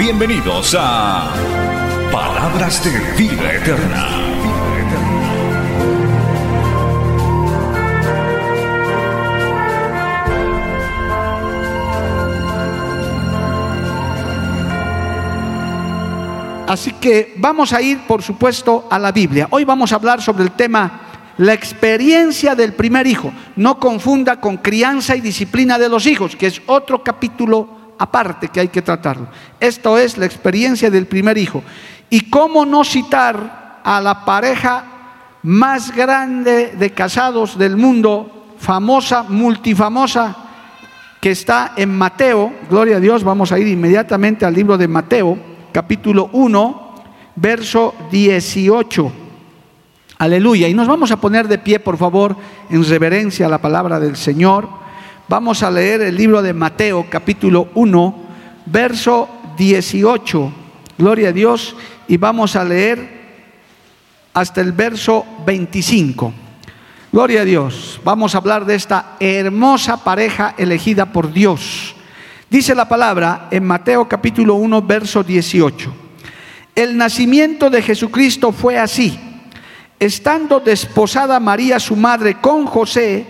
Bienvenidos a Palabras de Vida Eterna. Así que vamos a ir, por supuesto, a la Biblia. Hoy vamos a hablar sobre el tema la experiencia del primer hijo. No confunda con crianza y disciplina de los hijos, que es otro capítulo aparte que hay que tratarlo. Esto es la experiencia del primer hijo. Y cómo no citar a la pareja más grande de casados del mundo, famosa, multifamosa, que está en Mateo, gloria a Dios, vamos a ir inmediatamente al libro de Mateo, capítulo 1, verso 18. Aleluya. Y nos vamos a poner de pie, por favor, en reverencia a la palabra del Señor. Vamos a leer el libro de Mateo, capítulo 1, verso 18. Gloria a Dios. Y vamos a leer hasta el verso 25. Gloria a Dios. Vamos a hablar de esta hermosa pareja elegida por Dios. Dice la palabra en Mateo capítulo 1, verso 18. El nacimiento de Jesucristo fue así. Estando desposada María su madre con José,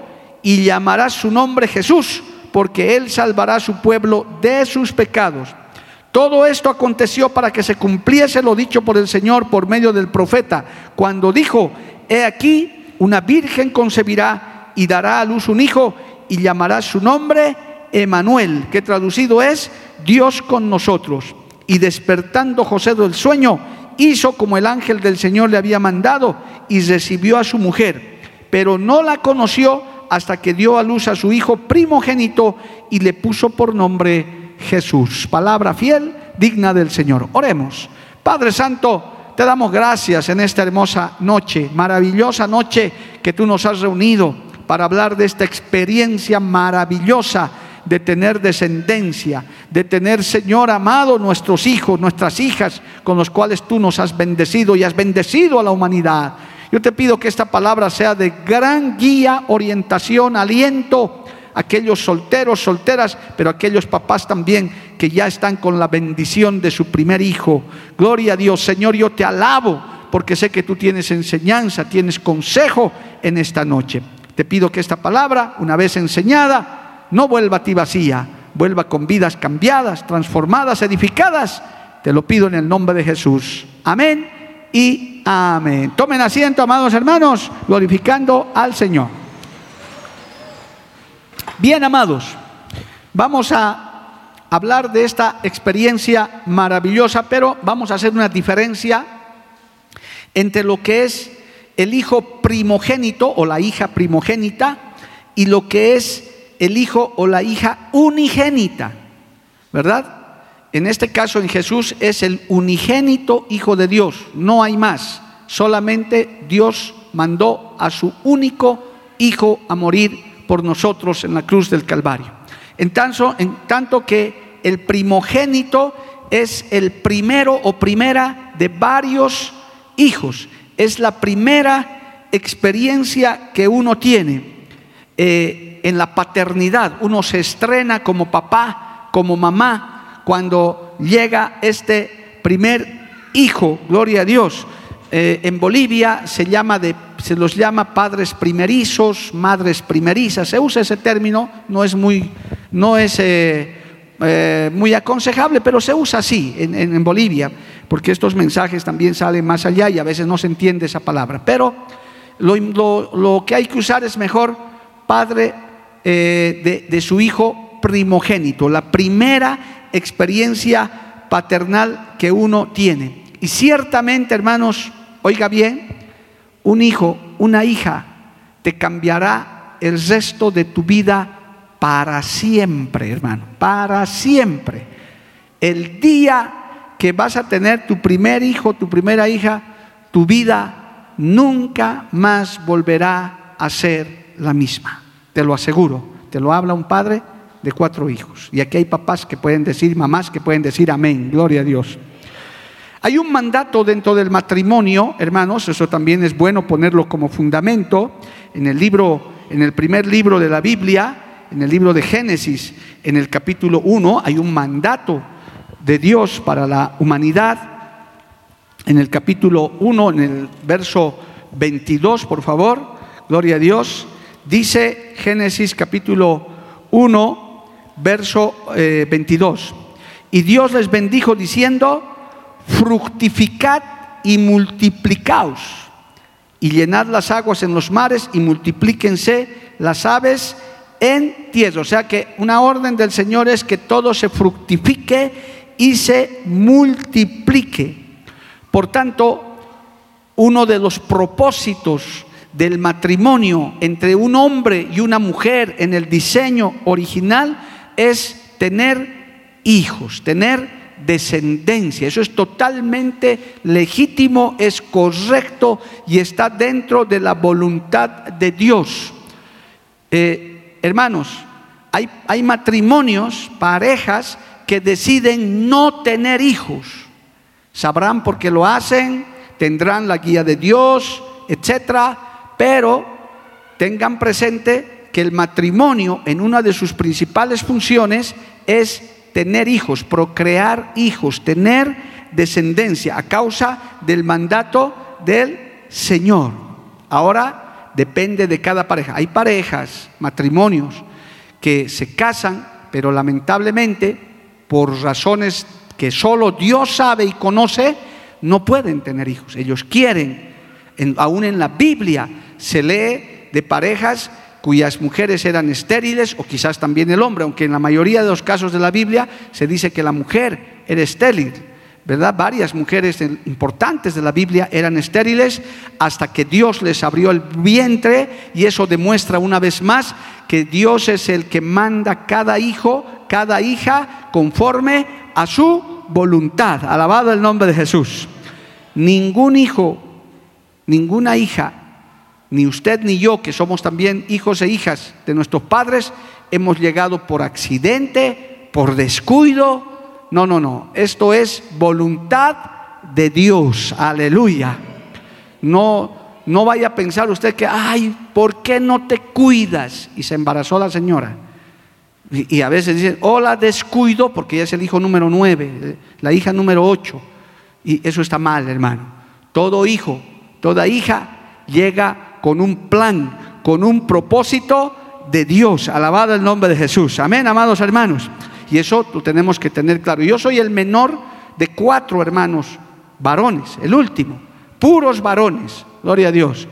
y llamará su nombre Jesús, porque él salvará a su pueblo de sus pecados. Todo esto aconteció para que se cumpliese lo dicho por el Señor por medio del profeta, cuando dijo, he aquí, una virgen concebirá y dará a luz un hijo y llamará su nombre Emanuel, que traducido es Dios con nosotros. Y despertando José del sueño, hizo como el ángel del Señor le había mandado y recibió a su mujer, pero no la conoció hasta que dio a luz a su hijo primogénito y le puso por nombre Jesús. Palabra fiel, digna del Señor. Oremos. Padre Santo, te damos gracias en esta hermosa noche, maravillosa noche que tú nos has reunido para hablar de esta experiencia maravillosa de tener descendencia, de tener, Señor amado, nuestros hijos, nuestras hijas, con los cuales tú nos has bendecido y has bendecido a la humanidad. Yo te pido que esta palabra sea de gran guía, orientación, aliento aquellos solteros, solteras, pero aquellos papás también que ya están con la bendición de su primer hijo. Gloria a Dios, Señor, yo te alabo porque sé que tú tienes enseñanza, tienes consejo en esta noche. Te pido que esta palabra, una vez enseñada, no vuelva a ti vacía, vuelva con vidas cambiadas, transformadas, edificadas. Te lo pido en el nombre de Jesús. Amén y amén. Tomen asiento, amados hermanos, glorificando al Señor. Bien, amados, vamos a hablar de esta experiencia maravillosa, pero vamos a hacer una diferencia entre lo que es el hijo primogénito o la hija primogénita y lo que es el hijo o la hija unigénita, ¿verdad? En este caso en Jesús es el unigénito Hijo de Dios, no hay más, solamente Dios mandó a su único Hijo a morir por nosotros en la cruz del Calvario. En tanto, que el primogénito es el primero o primera de varios hijos, es la primera experiencia que uno tiene. Eh, en la paternidad. Uno se estrena como papá, como mamá, cuando llega este primer hijo, gloria a Dios. Eh, en Bolivia se, llama de, se los llama padres primerizos, madres primerizas. Se usa ese término, no es muy, no es, eh, eh, muy aconsejable, pero se usa así en, Bolivia, porque estos mensajes también salen más allá y a veces no se entiende esa palabra. Pero lo, que hay que usar es mejor padre eh, de, su hijo primogénito, la primera experiencia paternal que uno tiene. Y ciertamente, hermanos, oiga bien, un hijo, una hija, te cambiará el resto de tu vida para siempre, hermano, para siempre. El día que vas a tener tu primer hijo, tu primera hija, tu vida nunca más volverá a ser la misma. Te lo aseguro, te lo habla un padre de cuatro hijos. Y aquí hay papás que pueden decir, mamás que pueden decir amén, gloria a Dios. Hay un mandato dentro del matrimonio, hermanos, eso también es bueno ponerlo como fundamento en el libro, en el primer libro de la Biblia, en el libro de Génesis, en el capítulo 1, hay un mandato de Dios para la humanidad. En el capítulo 1, en el verso 22, por favor, gloria a Dios, dice Génesis capítulo 1, verso 22. Eh, y Dios les bendijo diciendo, fructificad y multiplicaos, y llenad las aguas en los mares y multiplíquense las aves en tierra. O sea que una orden del Señor es que todo se fructifique y se multiplique. Por tanto, uno de los propósitos del matrimonio entre un hombre y una mujer en el diseño original es tener hijos, tener descendencia. Eso es totalmente legítimo, es correcto y está dentro de la voluntad de Dios. Eh, hermanos, hay, hay matrimonios, parejas que deciden no tener hijos. Sabrán por qué lo hacen, tendrán la guía de Dios, etcétera, pero tengan presente que el matrimonio en una de sus principales funciones es tener hijos, procrear hijos, tener descendencia a causa del mandato del Señor. Ahora depende de cada pareja. Hay parejas, matrimonios, que se casan, pero lamentablemente, por razones que solo Dios sabe y conoce, no pueden tener hijos. Ellos quieren, aún en la Biblia se lee de parejas cuyas mujeres eran estériles o quizás también el hombre, aunque en la mayoría de los casos de la Biblia se dice que la mujer era estéril. ¿verdad? Varias mujeres importantes de la Biblia eran estériles hasta que Dios les abrió el vientre y eso demuestra una vez más que Dios es el que manda cada hijo, cada hija conforme a su voluntad. Alabado el nombre de Jesús. Ningún hijo, ninguna hija, ni usted ni yo, que somos también hijos e hijas de nuestros padres, hemos llegado por accidente, por descuido, no, no, no. Esto es voluntad de Dios. Aleluya. No, no vaya a pensar usted que, ay, ¿por qué no te cuidas? Y se embarazó la señora. Y, a veces dicen, hola, descuido, porque ella es el hijo número nueve, la hija número ocho. Y eso está mal, hermano. Todo hijo, toda hija llega con un plan, con un propósito de Dios. Alabado el nombre de Jesús. Amén, amados hermanos. Y eso lo tenemos que tener claro. Yo soy el menor de cuatro hermanos varones, el último, puros varones, gloria a Dios.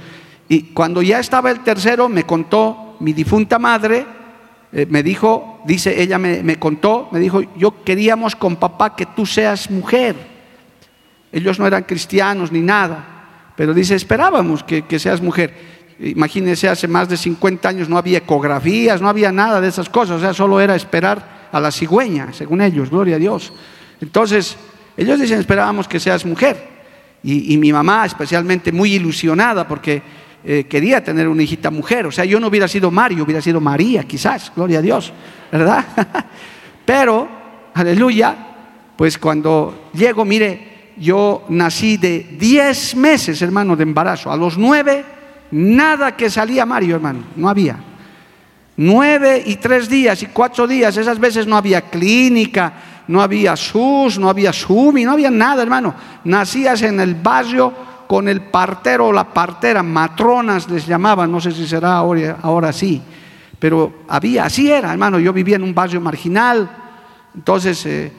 Y cuando ya estaba el tercero, me contó mi difunta madre, eh, me dijo, dice, ella me, contó, me dijo, yo queríamos con papá que tú seas mujer. Ellos no eran cristianos ni nada, pero dice, esperábamos que, seas mujer. Imagínense, hace más de 50 años no había ecografías, no había nada de esas cosas, o sea, solo era esperar a la cigüeña, según ellos, gloria a Dios. Entonces, ellos dicen, esperábamos que seas mujer. Y, mi mamá especialmente muy ilusionada porque eh, quería tener una hijita mujer. O sea, yo no hubiera sido Mario, hubiera sido María, quizás, gloria a Dios, ¿verdad? Pero, aleluya, pues cuando llego, mire, yo nací de 10 meses, hermano, de embarazo. A los 9, nada que salía Mario, hermano, no había nueve y tres días y cuatro días, esas veces no había clínica, no había SUS, no había SUMI, no había nada, hermano. Nacías en el barrio con el partero o la partera, matronas les llamaban, no sé si será ahora, ahora sí, pero había, así era, hermano. Yo vivía en un barrio marginal, Entonces, eh,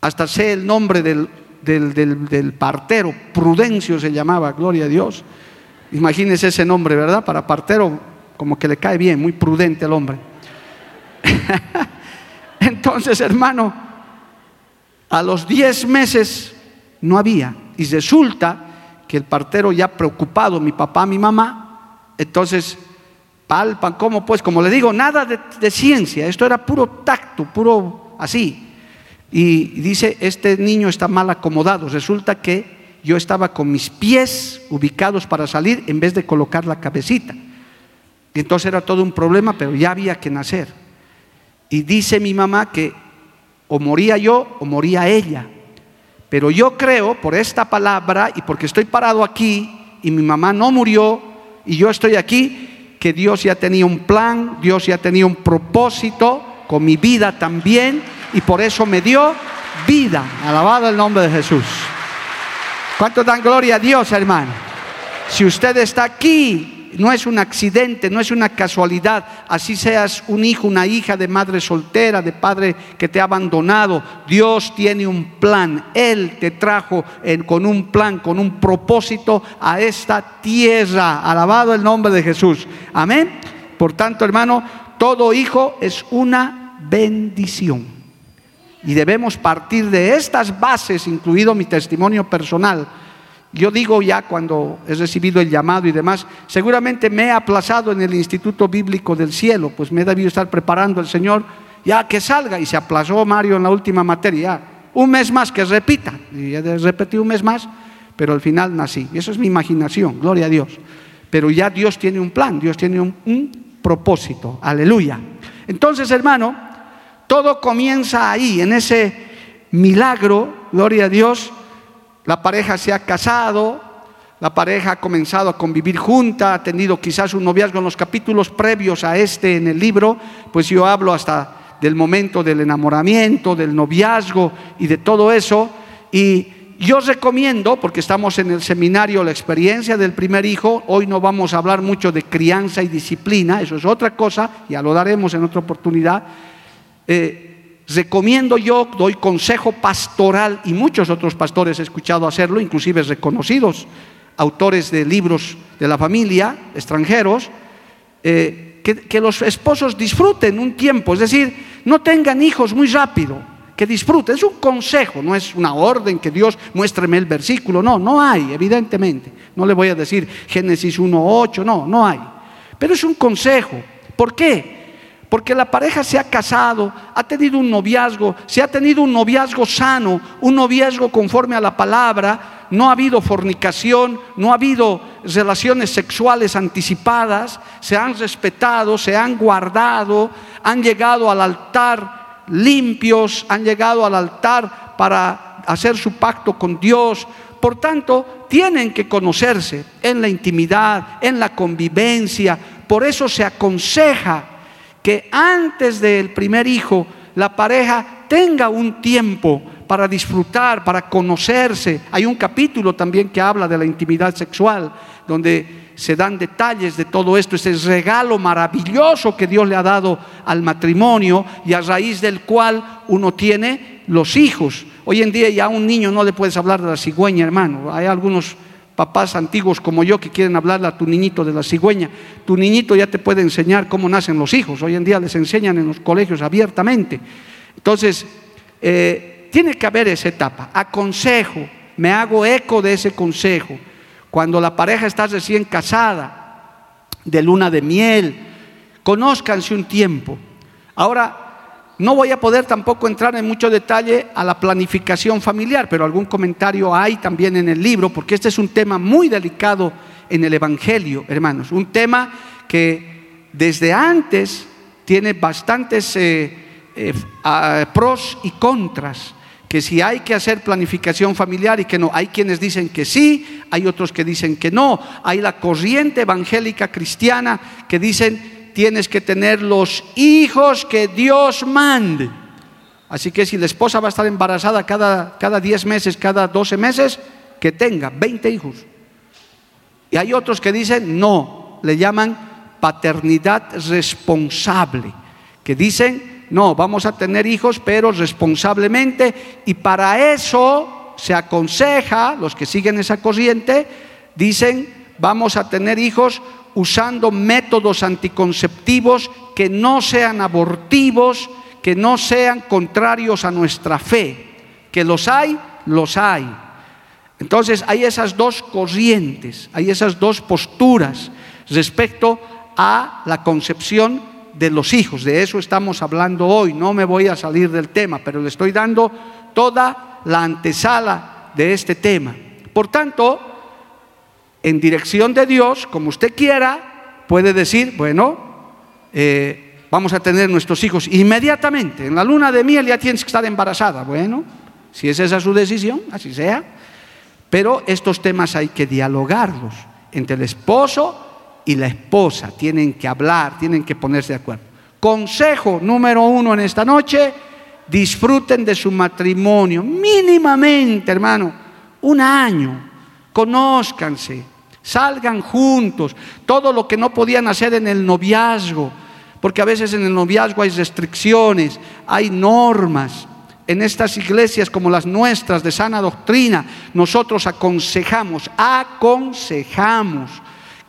hasta sé el nombre del, del, partero, Prudencio se llamaba, gloria a Dios. Imagínense ese nombre, ¿verdad? Para partero, como que le cae bien, muy prudente el hombre. Entonces, hermano, a los 10 meses no había. Y resulta que el partero ya preocupado, mi papá, mi mamá, entonces palpan, ¿cómo pues? Como le digo, nada de, ciencia, esto era puro tacto, puro así. Y dice, este niño está mal acomodado. Resulta que yo estaba con mis pies ubicados para salir en vez de colocar la cabecita. Y entonces era todo un problema, pero ya había que nacer. Y dice mi mamá que o moría yo o moría ella. Pero yo creo por esta palabra y porque estoy parado aquí y mi mamá no murió y yo estoy aquí, que Dios ya tenía un plan, Dios ya tenía un propósito con mi vida también y por eso me dio vida. Alabado el nombre de Jesús. ¿Cuánto dan gloria a Dios, hermano? Si usted está aquí no es un accidente, no es una casualidad. Así seas un hijo, una hija de madre soltera, de padre que te ha abandonado. Dios tiene un plan. Él te trajo con un plan, con un propósito a esta tierra. Alabado el nombre de Jesús. Amén. Por tanto, hermano, todo hijo es una bendición. Y debemos partir de estas bases, incluido mi testimonio personal yo digo ya cuando he recibido el llamado y demás, seguramente me he aplazado en el Instituto Bíblico del Cielo, pues me he debido estar preparando el Señor ya que salga y se aplazó Mario en la última materia, un mes más que repita, y he repetido un mes más, pero al final nací. Y eso es mi imaginación, gloria a Dios. Pero ya Dios tiene un plan, Dios tiene un, un propósito, aleluya. Entonces, hermano, todo comienza ahí, en ese milagro, gloria a Dios, la pareja se ha casado, la pareja ha comenzado a convivir junta, ha tenido quizás un noviazgo en los capítulos previos a este en el libro, pues yo hablo hasta del momento del enamoramiento, del noviazgo y de todo eso. Y yo recomiendo, porque estamos en el seminario La experiencia del primer hijo, hoy no vamos a hablar mucho de crianza y disciplina, eso es otra cosa, ya lo daremos en otra oportunidad. Eh, recomiendo yo, doy consejo pastoral y muchos otros pastores he escuchado hacerlo, inclusive reconocidos autores de libros de la familia, extranjeros, eh, que, que, los esposos disfruten un tiempo, es decir, no tengan hijos muy rápido, que disfruten, es un consejo, no es una orden que Dios muéstreme el versículo, no, no hay, evidentemente, no le voy a decir Génesis 1.8, no, no hay, pero es un consejo, ¿por qué? Porque la pareja se ha casado, ha tenido un noviazgo, se ha tenido un noviazgo sano, un noviazgo conforme a la palabra, no ha habido fornicación, no ha habido relaciones sexuales anticipadas, se han respetado, se han guardado, han llegado al altar limpios, han llegado al altar para hacer su pacto con Dios. Por tanto, tienen que conocerse en la intimidad, en la convivencia. Por eso se aconseja que antes del primer hijo la pareja tenga un tiempo para disfrutar, para conocerse. Hay un capítulo también que habla de la intimidad sexual, donde se dan detalles de todo esto, ese regalo maravilloso que Dios le ha dado al matrimonio y a raíz del cual uno tiene los hijos. Hoy en día ya a un niño no le puedes hablar de la cigüeña, hermano. Hay algunos papás antiguos como yo que quieren hablarle a tu niñito de la cigüeña. Tu niñito ya te puede enseñar cómo nacen los hijos. Hoy en día les enseñan en los colegios abiertamente. Entonces, eh, tiene que haber esa etapa. Aconsejo, me hago eco de ese consejo. Cuando la pareja está recién casada, de luna de miel, conózcanse un tiempo. Ahora, no voy a poder tampoco entrar en mucho detalle a la planificación familiar, pero algún comentario hay también en el libro, porque este es un tema muy delicado en el Evangelio, hermanos. Un tema que desde antes tiene bastantes eh, eh, pros y contras que si hay que hacer planificación familiar y que no. Hay quienes dicen que sí, hay otros que dicen que no. Hay la corriente evangélica cristiana que dicen tienes que tener los hijos que Dios mande. Así que si la esposa va a estar embarazada cada, cada 10 meses, cada 12 meses, que tenga 20 hijos. Y hay otros que dicen no, le llaman paternidad responsable, que dicen No, vamos a tener hijos, pero responsablemente. Y para eso se aconseja, los que siguen esa corriente, dicen, vamos a tener hijos usando métodos anticonceptivos que no sean abortivos, que no sean contrarios a nuestra fe. Que los hay, los hay. Entonces hay esas dos corrientes, hay esas dos posturas respecto a la concepción de los hijos. De eso estamos hablando hoy. No me voy a salir del tema, pero le estoy dando toda la antesala de este tema. Por tanto, en dirección de Dios, como usted quiera, puede decir, bueno, eh, vamos a tener nuestros hijos inmediatamente. En la luna de miel ya tienes que estar embarazada. Bueno, si es esa su decisión, así sea. Pero estos temas hay que dialogarlos entre el esposo y la esposa. Tienen que hablar, tienen que ponerse de acuerdo. Consejo número uno en esta noche, disfruten de su matrimonio, mínimamente, hermano, un año, conózcanse, salgan juntos, todo lo que no podían hacer en el noviazgo, porque a veces en el noviazgo hay restricciones, hay normas, en estas iglesias como las nuestras de sana doctrina, nosotros aconsejamos, aconsejamos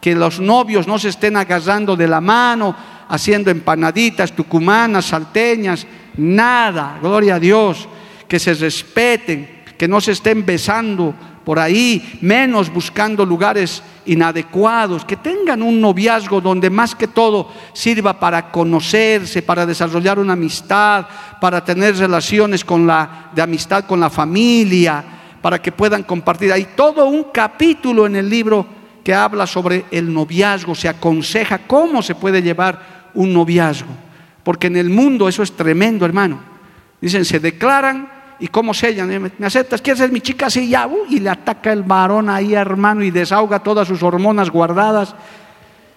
que los novios no se estén agarrando de la mano, haciendo empanaditas, tucumanas, salteñas, nada, gloria a Dios, que se respeten, que no se estén besando por ahí, menos buscando lugares inadecuados, que tengan un noviazgo donde más que todo sirva para conocerse, para desarrollar una amistad, para tener relaciones de amistad con la familia, para que puedan compartir. Hay todo un capítulo en el libro que habla sobre el noviazgo, se aconseja cómo se puede llevar un noviazgo, porque en el mundo eso es tremendo, hermano. Dicen, se declaran ¿Y cómo sellan? ¿Me aceptas? ¿Quieres ser mi chica? Sí, ya. Uh, y le ataca el varón ahí, hermano, y desahoga todas sus hormonas guardadas.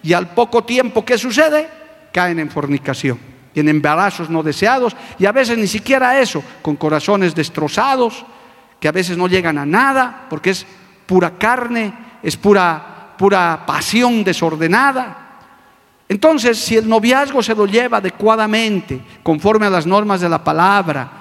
Y al poco tiempo, ¿qué sucede? Caen en fornicación, en embarazos no deseados, y a veces ni siquiera eso, con corazones destrozados, que a veces no llegan a nada, porque es pura carne, es pura, pura pasión desordenada. Entonces, si el noviazgo se lo lleva adecuadamente, conforme a las normas de la palabra,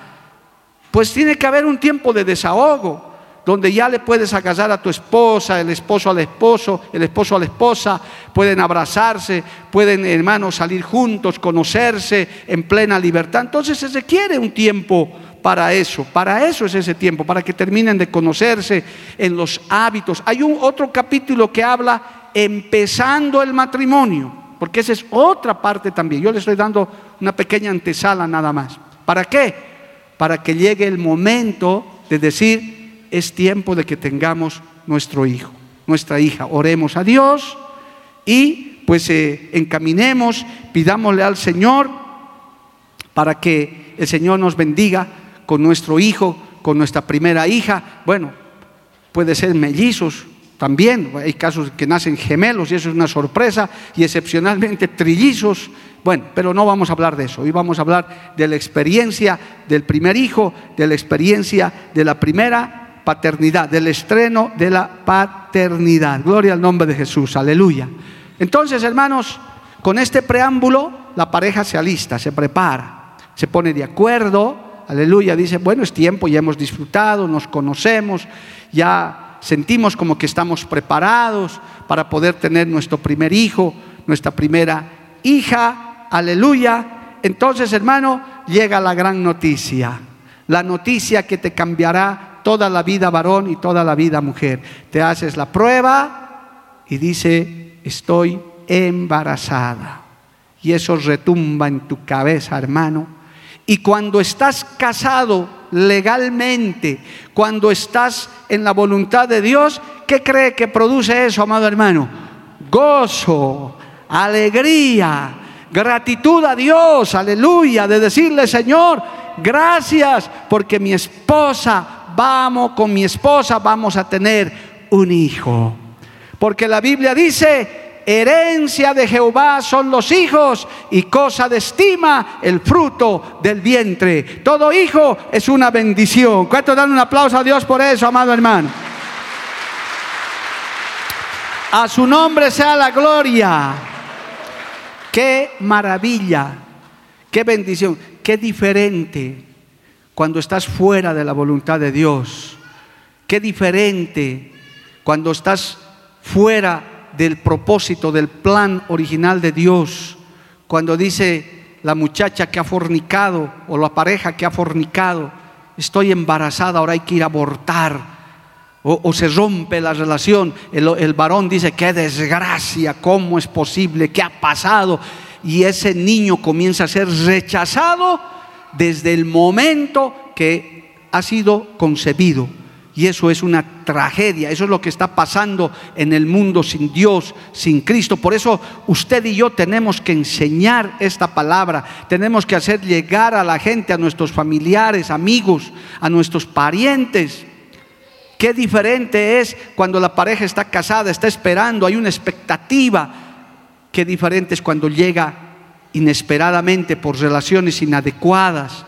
pues tiene que haber un tiempo de desahogo, donde ya le puedes agasar a tu esposa, el esposo al esposo, el esposo a la esposa, pueden abrazarse, pueden hermanos salir juntos, conocerse en plena libertad. Entonces se requiere un tiempo para eso, para eso es ese tiempo, para que terminen de conocerse en los hábitos. Hay un otro capítulo que habla empezando el matrimonio, porque esa es otra parte también. Yo le estoy dando una pequeña antesala nada más. ¿Para qué? Para que llegue el momento de decir, es tiempo de que tengamos nuestro hijo, nuestra hija. Oremos a Dios y pues eh, encaminemos, pidámosle al Señor para que el Señor nos bendiga con nuestro hijo, con nuestra primera hija. Bueno, puede ser mellizos, también hay casos que nacen gemelos y eso es una sorpresa y excepcionalmente trillizos. Bueno, pero no vamos a hablar de eso. Hoy vamos a hablar de la experiencia del primer hijo, de la experiencia de la primera paternidad, del estreno de la paternidad. Gloria al nombre de Jesús, aleluya. Entonces, hermanos, con este preámbulo, la pareja se alista, se prepara, se pone de acuerdo, aleluya, dice, bueno, es tiempo, ya hemos disfrutado, nos conocemos, ya sentimos como que estamos preparados para poder tener nuestro primer hijo, nuestra primera hija, aleluya. Entonces, hermano, llega la gran noticia, la noticia que te cambiará toda la vida varón y toda la vida mujer. Te haces la prueba y dice, estoy embarazada. Y eso retumba en tu cabeza, hermano. Y cuando estás casado legalmente, cuando estás en la voluntad de Dios, ¿qué cree que produce eso, amado hermano? Gozo, alegría, gratitud a Dios, aleluya, de decirle, Señor, gracias, porque mi esposa, vamos, con mi esposa vamos a tener un hijo. Porque la Biblia dice, herencia de Jehová son los hijos y cosa de estima el fruto del vientre. Todo hijo es una bendición. ¿Cuánto dan un aplauso a Dios por eso, amado hermano? A su nombre sea la gloria. Qué maravilla, qué bendición. qué diferente cuando estás fuera de la voluntad de Dios. Qué diferente cuando estás fuera del propósito, del plan original de Dios. Cuando dice la muchacha que ha fornicado o la pareja que ha fornicado, estoy embarazada, ahora hay que ir a abortar. O, se rompe la relación, el, el varón dice, qué desgracia, ¿cómo es posible? ¿Qué ha pasado? Y ese niño comienza a ser rechazado desde el momento que ha sido concebido. Y eso es una tragedia, eso es lo que está pasando en el mundo sin Dios, sin Cristo. Por eso usted y yo tenemos que enseñar esta palabra, tenemos que hacer llegar a la gente, a nuestros familiares, amigos, a nuestros parientes. Qué diferente es cuando la pareja está casada, está esperando, hay una expectativa. Qué diferente es cuando llega inesperadamente por relaciones inadecuadas.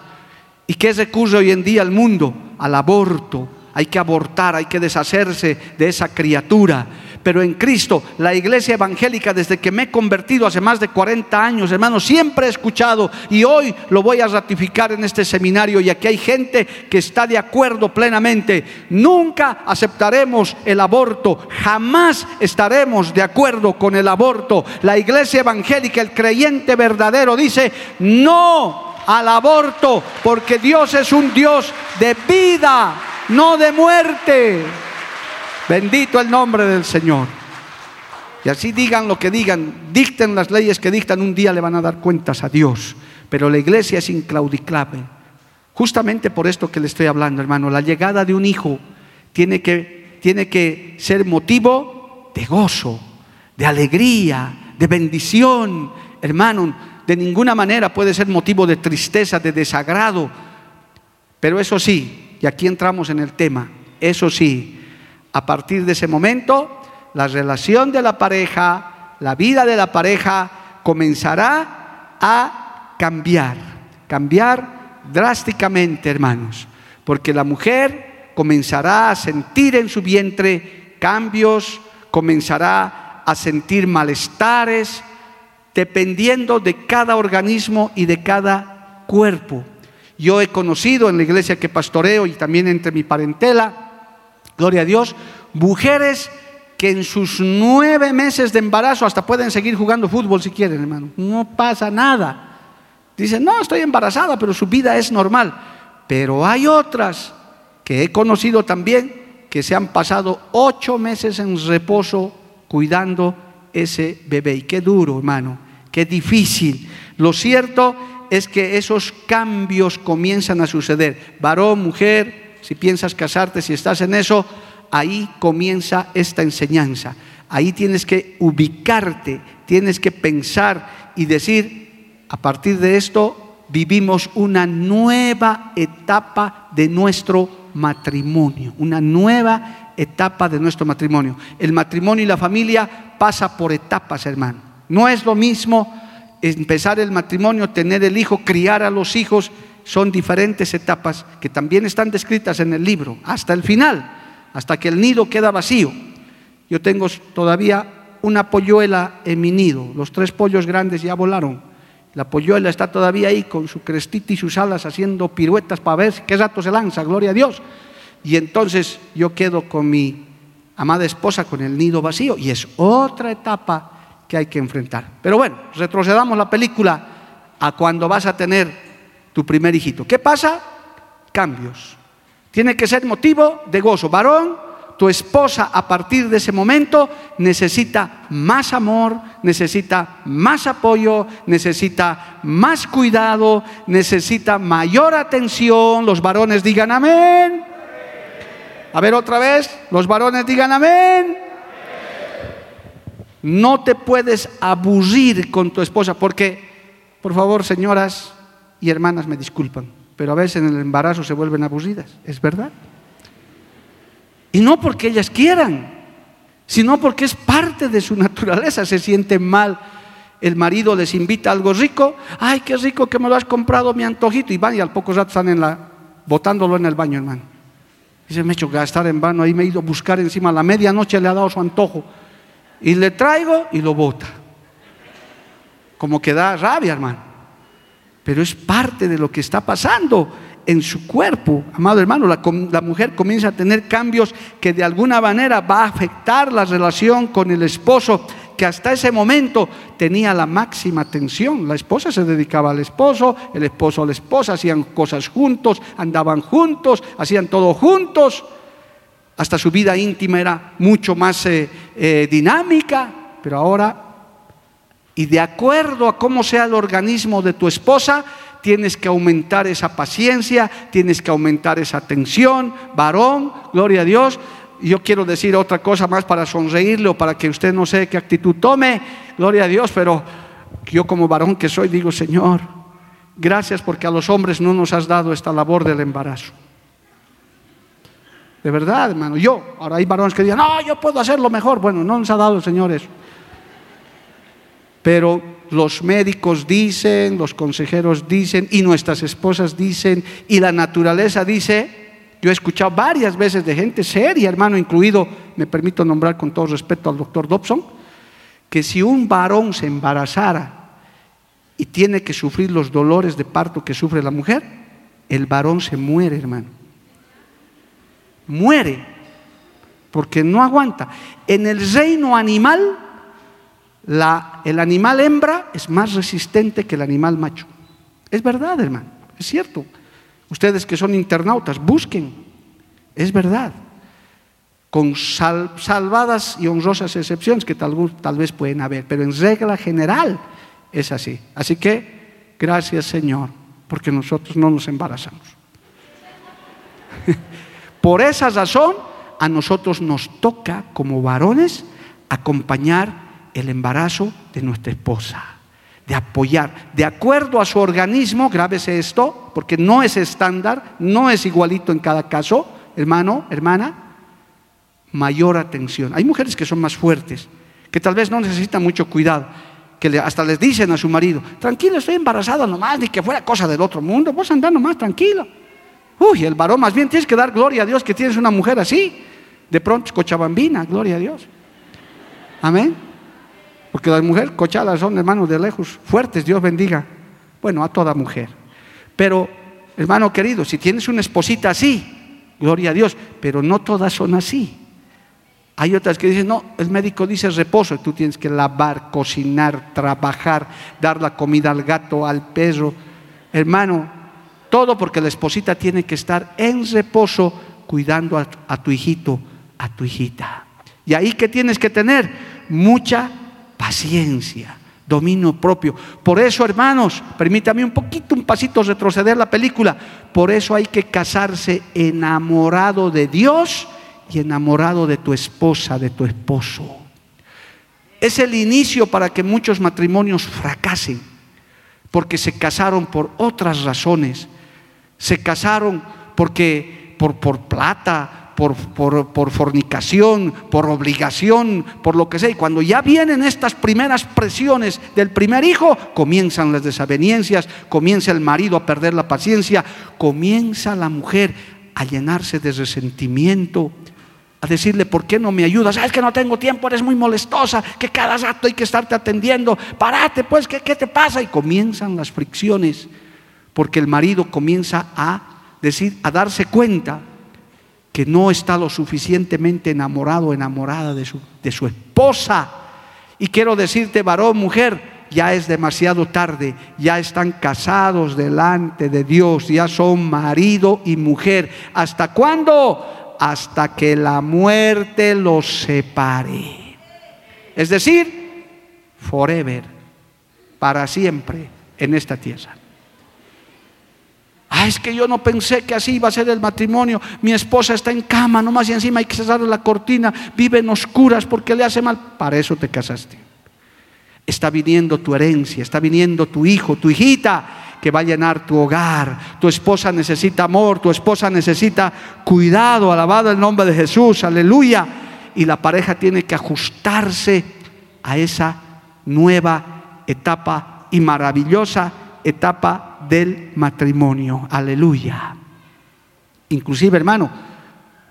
¿Y qué recurre hoy en día al mundo? Al aborto hay que abortar, hay que deshacerse de esa criatura. Pero en Cristo, la iglesia evangélica, desde que me he convertido hace más de 40 años, hermano, siempre he escuchado y hoy lo voy a ratificar en este seminario y aquí hay gente que está de acuerdo plenamente. Nunca aceptaremos el aborto, jamás estaremos de acuerdo con el aborto. La iglesia evangélica, el creyente verdadero, dice, no al aborto, porque Dios es un Dios de vida no de muerte. Bendito el nombre del Señor. Y así digan lo que digan, dicten las leyes que dictan, un día le van a dar cuentas a Dios. Pero la iglesia es inclaudiclable. Justamente por esto que le estoy hablando, hermano, la llegada de un hijo tiene que, tiene que ser motivo de gozo, de alegría, de bendición. Hermano, de ninguna manera puede ser motivo de tristeza, de desagrado. Pero eso sí, y aquí entramos en el tema. Eso sí, a partir de ese momento, la relación de la pareja, la vida de la pareja comenzará a cambiar, cambiar drásticamente, hermanos, porque la mujer comenzará a sentir en su vientre cambios, comenzará a sentir malestares, dependiendo de cada organismo y de cada cuerpo. Yo he conocido en la iglesia que pastoreo y también entre mi parentela, gloria a Dios, mujeres que en sus nueve meses de embarazo hasta pueden seguir jugando fútbol si quieren, hermano. No pasa nada. Dicen, no, estoy embarazada, pero su vida es normal. Pero hay otras que he conocido también que se han pasado ocho meses en reposo cuidando ese bebé. Y qué duro, hermano, qué difícil. Lo cierto es que esos cambios comienzan a suceder. Varón, mujer, si piensas casarte, si estás en eso, ahí comienza esta enseñanza. Ahí tienes que ubicarte, tienes que pensar y decir, a partir de esto vivimos una nueva etapa de nuestro matrimonio, una nueva etapa de nuestro matrimonio. El matrimonio y la familia pasa por etapas, hermano. No es lo mismo empezar el matrimonio, tener el hijo, criar a los hijos, son diferentes etapas que también están descritas en el libro, hasta el final, hasta que el nido queda vacío. Yo tengo todavía una polluela en mi nido, los tres pollos grandes ya volaron. La polluela está todavía ahí con su crestita y sus alas haciendo piruetas para ver qué rato se lanza, gloria a Dios. Y entonces yo quedo con mi amada esposa con el nido vacío y es otra etapa que hay que enfrentar. Pero bueno, retrocedamos la película a cuando vas a tener tu primer hijito. ¿Qué pasa? Cambios. Tiene que ser motivo de gozo. Varón, tu esposa a partir de ese momento necesita más amor, necesita más apoyo, necesita más cuidado, necesita mayor atención. Los varones digan amén. A ver otra vez, los varones digan amén. No te puedes aburrir con tu esposa porque, por favor, señoras y hermanas, me disculpan, pero a veces en el embarazo se vuelven aburridas, ¿es verdad? Y no porque ellas quieran, sino porque es parte de su naturaleza, se sienten mal. El marido les invita algo rico, ay, qué rico que me lo has comprado, mi antojito, y van y al poco rato están en la, botándolo en el baño, hermano. Y se me ha hecho gastar en vano, ahí me he ido a buscar encima, a la medianoche le ha dado su antojo. Y le traigo y lo bota. Como que da rabia, hermano. Pero es parte de lo que está pasando en su cuerpo. Amado hermano, la, mujer comienza a tener cambios que de alguna manera va a afectar la relación con el esposo, que hasta ese momento tenía la máxima atención. La esposa se dedicaba al esposo, el esposo a la esposa, hacían cosas juntos, andaban juntos, hacían todo juntos. Hasta su vida íntima era mucho más eh, eh, dinámica, pero ahora, y de acuerdo a cómo sea el organismo de tu esposa, tienes que aumentar esa paciencia, tienes que aumentar esa atención, varón, gloria a Dios. Yo quiero decir otra cosa más para sonreírle o para que usted no sé qué actitud tome, gloria a Dios, pero yo como varón que soy digo, Señor, gracias porque a los hombres no nos has dado esta labor del embarazo. De verdad, hermano, yo, ahora hay varones que digan, no, yo puedo hacerlo mejor. Bueno, no nos ha dado el Señor eso. Pero los médicos dicen, los consejeros dicen, y nuestras esposas dicen, y la naturaleza dice, yo he escuchado varias veces de gente seria, hermano, incluido, me permito nombrar con todo respeto al doctor Dobson, que si un varón se embarazara y tiene que sufrir los dolores de parto que sufre la mujer, el varón se muere, hermano. Muere, porque no aguanta. En el reino animal, el animal hembra es más resistente que el animal macho. Es verdad, hermano, es cierto. Ustedes que son internautas, busquen, es verdad. Con salvadas y honrosas excepciones que tal, tal vez pueden haber, pero en regla general es así. Así que, gracias Señor, porque nosotros no nos embarazamos. Por esa razón, a nosotros nos toca como varones acompañar el embarazo de nuestra esposa, de apoyar, de acuerdo a su organismo, grábese esto, porque no es estándar, no es igualito en cada caso, hermano, hermana, mayor atención. Hay mujeres que son más fuertes, que tal vez no necesitan mucho cuidado, que hasta les dicen a su marido, tranquilo, estoy embarazada nomás, ni que fuera cosa del otro mundo, vos andás nomás tranquilo. Uy, el varón más bien tienes que dar gloria a Dios que tienes una mujer así. De pronto es cochabambina, gloria a Dios. Amén. Porque las mujeres cochadas son hermanos de lejos, fuertes, Dios bendiga. Bueno, a toda mujer. Pero, hermano querido, si tienes una esposita así, gloria a Dios, pero no todas son así. Hay otras que dicen, no, el médico dice reposo, tú tienes que lavar, cocinar, trabajar, dar la comida al gato, al perro. Hermano, todo porque la esposita tiene que estar en reposo cuidando a, a tu hijito, a tu hijita. Y ahí que tienes que tener mucha paciencia, dominio propio. Por eso, hermanos, permítame un poquito, un pasito retroceder la película. Por eso hay que casarse enamorado de Dios y enamorado de tu esposa, de tu esposo. Es el inicio para que muchos matrimonios fracasen, porque se casaron por otras razones. Se casaron porque por, por plata, por, fornicación, por obligación, por lo que sea. Y cuando ya vienen estas primeras presiones del primer hijo, comienzan las desavenencias, comienza el marido a perder la paciencia, comienza la mujer a llenarse de resentimiento, a decirle, ¿por qué no me ayudas? Ah, es que no tengo tiempo, eres muy molestosa, que cada rato hay que estarte atendiendo, parate pues, ¿qué, qué te pasa? Y comienzan las fricciones, porque el marido comienza a decir, a darse cuenta que no está lo suficientemente enamorado, enamorada de su, de su esposa. Y quiero decirte, varón, mujer, ya es demasiado tarde, ya están casados delante de Dios, ya son marido y mujer. ¿Hasta cuándo? Hasta que la muerte los separe. Es decir, forever, para siempre en esta tierra. Ah, es que yo no pensé que así iba a ser el matrimonio. Mi esposa está en cama, nomás y encima hay que cerrar la cortina, vive en oscuras porque le hace mal. Para eso te casaste. Está viniendo tu herencia, está viniendo tu hijo, tu hijita que va a llenar tu hogar. Tu esposa necesita amor, tu esposa necesita cuidado, alabado el nombre de Jesús, aleluya. Y la pareja tiene que ajustarse a esa nueva etapa y maravillosa etapa del matrimonio. Aleluya. Inclusive, hermano,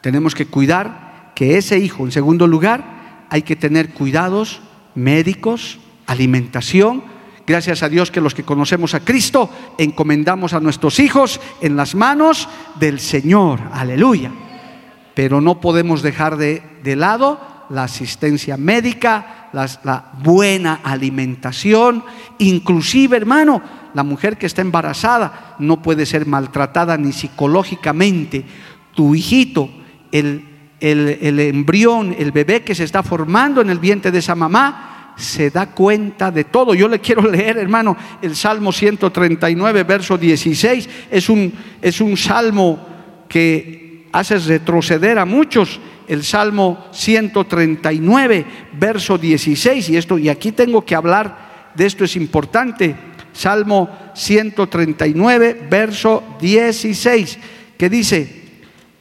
tenemos que cuidar que ese hijo, en segundo lugar, hay que tener cuidados médicos, alimentación, Gracias a Dios que los que conocemos a Cristo encomendamos a nuestros hijos en las manos del Señor. Aleluya. Pero no podemos dejar de, de lado la asistencia médica, la buena alimentación, inclusive hermano, la mujer que está embarazada no puede ser maltratada ni psicológicamente. Tu hijito, el, el, embrión, el bebé que se está formando en el vientre de esa mamá, se da cuenta de todo. Yo le quiero leer, hermano, el Salmo 139, verso 16. Es un, es un salmo que hace retroceder a muchos. El Salmo 139, verso 16. Y, esto, y aquí tengo que hablar de esto, es importante. Salmo 139, verso 16, que dice,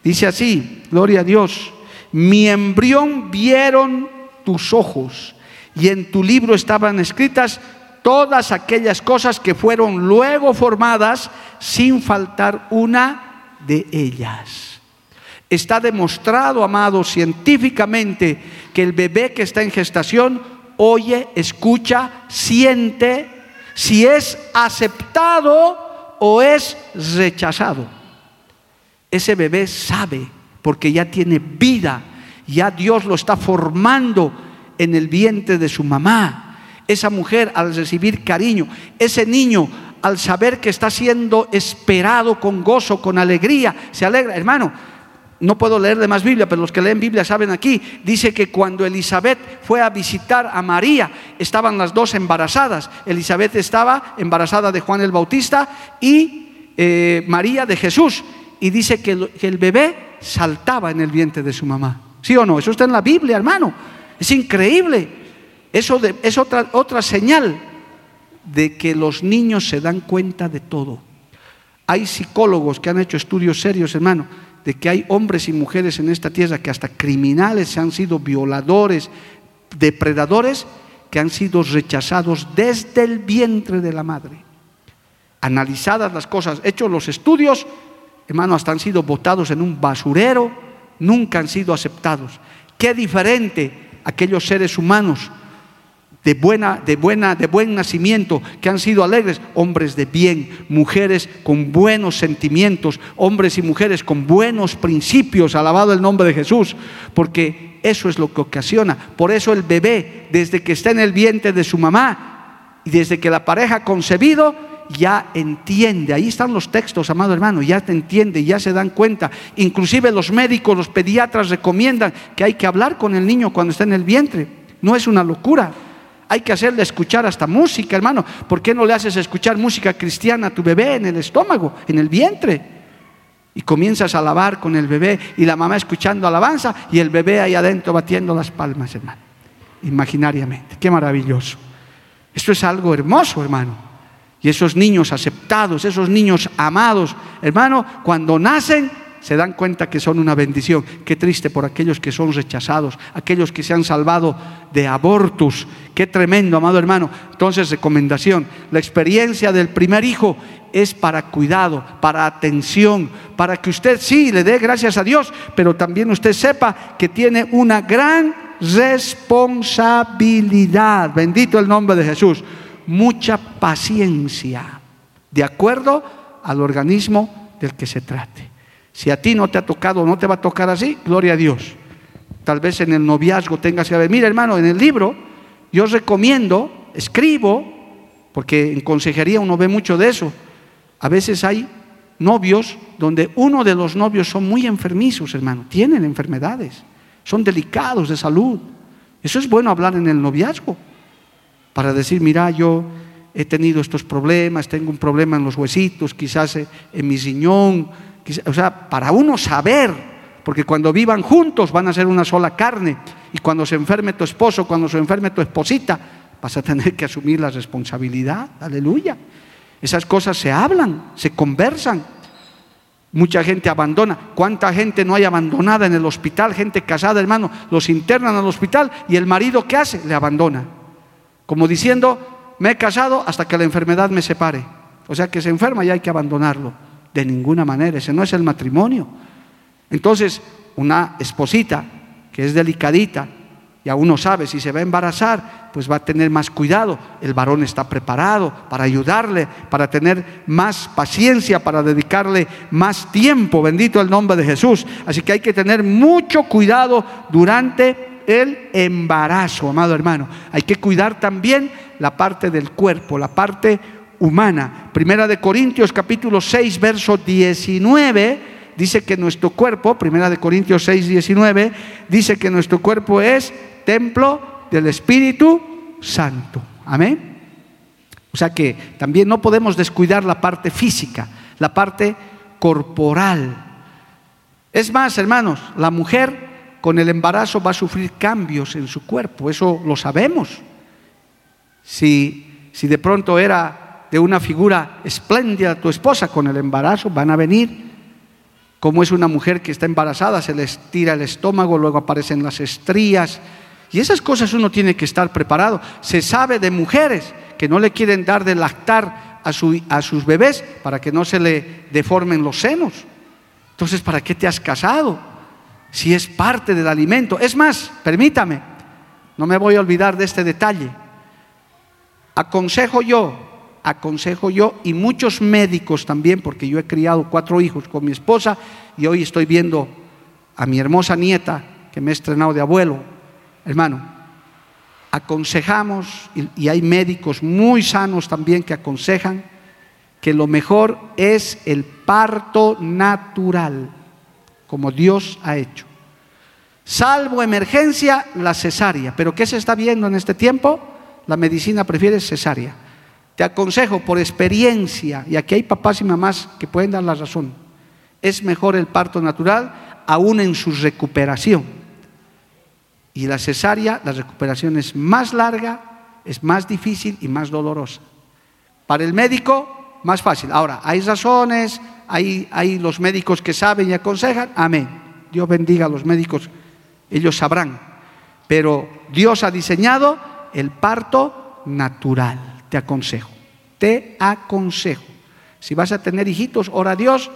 dice así, gloria a Dios, mi embrión vieron tus ojos y en tu libro estaban escritas todas aquellas cosas que fueron luego formadas sin faltar una de ellas. Está demostrado, amado, científicamente que el bebé que está en gestación oye, escucha, siente si es aceptado o es rechazado. Ese bebé sabe porque ya tiene vida, ya Dios lo está formando en el vientre de su mamá. Esa mujer al recibir cariño, ese niño al saber que está siendo esperado con gozo, con alegría, se alegra. Hermano, no puedo leerle más Biblia, pero los que leen Biblia saben aquí, dice que cuando Elizabeth fue a visitar a María, estaban las dos embarazadas. Elizabeth estaba embarazada de Juan el Bautista y eh, María de Jesús. Y dice que el, bebé saltaba en el vientre de su mamá. ¿Sí o no? Eso está en la Biblia, hermano. Es increíble. Eso es otra, otra señal de que los niños se dan cuenta de todo. Hay psicólogos que han hecho estudios serios, hermano de que hay hombres y mujeres en esta tierra que hasta criminales se han sido violadores, depredadores, que han sido rechazados desde el vientre de la madre. Analizadas las cosas, hechos los estudios, hermano, hasta han sido botados en un basurero, nunca han sido aceptados. Qué diferente aquellos seres humanos de buena, de buena, de buen nacimiento, que han sido alegres, hombres de bien, mujeres con buenos sentimientos, hombres y mujeres con buenos principios, alabado el nombre de Jesús, porque eso es lo que ocasiona. Por eso el bebé, desde que está en el vientre de su mamá y desde que la pareja ha concebido, ya entiende, ahí están los textos, amado hermano, ya te entiende, ya se dan cuenta. Inclusive los médicos, los pediatras recomiendan que hay que hablar con el niño cuando está en el vientre. No es una locura. Hay que hacerle escuchar hasta música, hermano. ¿Por qué no le haces escuchar música cristiana a tu bebé en el estómago, en el vientre? Y comienzas a alabar con el bebé y la mamá escuchando alabanza y el bebé ahí adentro batiendo las palmas, hermano. Imaginariamente. Qué maravilloso. Esto es algo hermoso, hermano. Y esos niños aceptados, esos niños amados, hermano, cuando nacen se dan cuenta que son una bendición. Qué triste por aquellos que son rechazados, aquellos que se han salvado de abortos. Qué tremendo, amado hermano. Entonces, recomendación, la experiencia del primer hijo es para cuidado, para atención, para que usted sí le dé gracias a Dios, pero también usted sepa que tiene una gran responsabilidad. Bendito el nombre de Jesús. Mucha paciencia, de acuerdo al organismo del que se trate. Si a ti no te ha tocado, no te va a tocar así, gloria a Dios. Tal vez en el noviazgo tengas que ver, mira hermano, en el libro yo recomiendo, escribo, porque en consejería uno ve mucho de eso. A veces hay novios donde uno de los novios son muy enfermizos, hermano, tienen enfermedades, son delicados de salud. Eso es bueno hablar en el noviazgo, para decir, mira, yo he tenido estos problemas, tengo un problema en los huesitos, quizás en mi riñón, o sea, para uno saber, porque cuando vivan juntos van a ser una sola carne, y cuando se enferme tu esposo, cuando se enferme tu esposita, vas a tener que asumir la responsabilidad, aleluya. Esas cosas se hablan, se conversan. Mucha gente abandona. ¿Cuánta gente no hay abandonada en el hospital? Gente casada, hermano, los internan al hospital y el marido, ¿qué hace? Le abandona. Como diciendo, me he casado hasta que la enfermedad me separe. O sea que se enferma y hay que abandonarlo. De ninguna manera, ese no es el matrimonio. Entonces, una esposita que es delicadita, ya uno sabe, si se va a embarazar, pues va a tener más cuidado. El varón está preparado para ayudarle, para tener más paciencia, para dedicarle más tiempo. Bendito el nombre de Jesús. Así que hay que tener mucho cuidado durante el embarazo, amado hermano. Hay que cuidar también la parte del cuerpo, la parte humana. Primera de Corintios capítulo 6, verso 19 dice que nuestro cuerpo, primera de Corintios 6, 19, dice que nuestro cuerpo es templo del Espíritu Santo. Amén. O sea que también no podemos descuidar la parte física, la parte corporal. Es más, hermanos, la mujer con el embarazo va a sufrir cambios en su cuerpo, eso lo sabemos. Si, si de pronto era de una figura espléndida tu esposa con el embarazo, van a venir como es una mujer que está embarazada, se le estira el estómago, luego aparecen las estrías. Y esas cosas uno tiene que estar preparado. Se sabe de mujeres que no le quieren dar de lactar a, a sus bebés para que no se le deformen los senos. Entonces, ¿para qué te has casado? Si es parte del alimento. Es más, permítame, no me voy a olvidar de este detalle. Aconsejo yo aconsejo yo y muchos médicos también, porque yo he criado cuatro hijos con mi esposa y hoy estoy viendo a mi hermosa nieta que me he estrenado de abuelo. Hermano, aconsejamos, y, hay médicos muy sanos también que aconsejan, que lo mejor es el parto natural, como Dios ha hecho. Salvo emergencia, la cesárea. Pero ¿qué se está viendo en este tiempo? La medicina prefiere cesárea. Te aconsejo por experiencia, y aquí hay papás y mamás que pueden dar la razón, es mejor el parto natural aún en su recuperación. Y la cesárea, la recuperación es más larga, es más difícil y más dolorosa. Para el médico, más fácil. Ahora, hay razones, hay, los médicos que saben y aconsejan, amén. Dios bendiga a los médicos, ellos sabrán. Pero Dios ha diseñado el parto natural te aconsejo, te aconsejo. Si vas a tener hijitos, ora a Dios,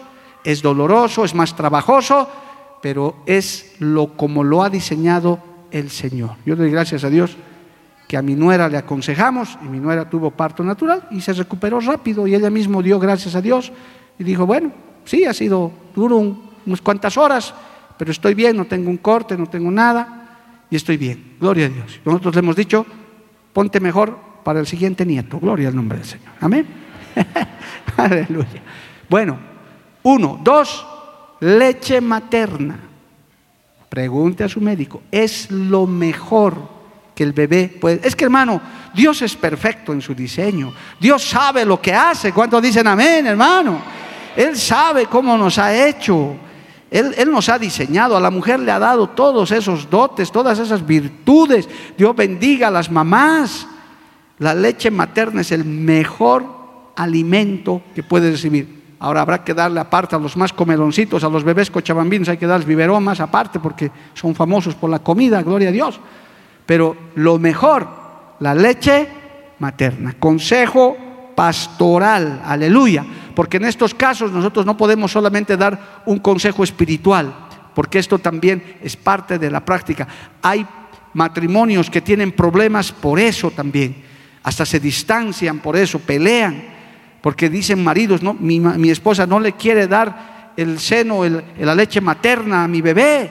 es doloroso, es más trabajoso, pero es lo como lo ha diseñado el Señor. Yo doy gracias a Dios que a mi nuera le aconsejamos y mi nuera tuvo parto natural y se recuperó rápido y ella misma dio gracias a Dios y dijo, bueno, sí, ha sido duro unas cuantas horas, pero estoy bien, no tengo un corte, no tengo nada y estoy bien. Gloria a Dios. Nosotros le hemos dicho, ponte mejor para el siguiente nieto. Gloria al nombre del Señor. Amén. Aleluya. Bueno, uno. Dos, leche materna. Pregunte a su médico. Es lo mejor que el bebé puede. Es que hermano, Dios es perfecto en su diseño. Dios sabe lo que hace. ¿Cuántos dicen amén, hermano? Él sabe cómo nos ha hecho. Él, él, nos ha diseñado, a la mujer le ha dado todos esos dotes, todas esas virtudes. Dios bendiga a las mamás. La leche materna es el mejor alimento que puede recibir. Ahora habrá que darle aparte a los más comeloncitos, a los bebés cochabambinos, hay que darles biberón más aparte porque son famosos por la comida, gloria a Dios. Pero lo mejor, la leche materna. Consejo pastoral, aleluya. Porque en estos casos nosotros no podemos solamente dar un consejo espiritual, porque esto también es parte de la práctica. Hay matrimonios que tienen problemas por eso también hasta se distancian por eso, pelean, porque dicen maridos, no, mi, esposa no le quiere dar el seno, la leche materna a mi bebé,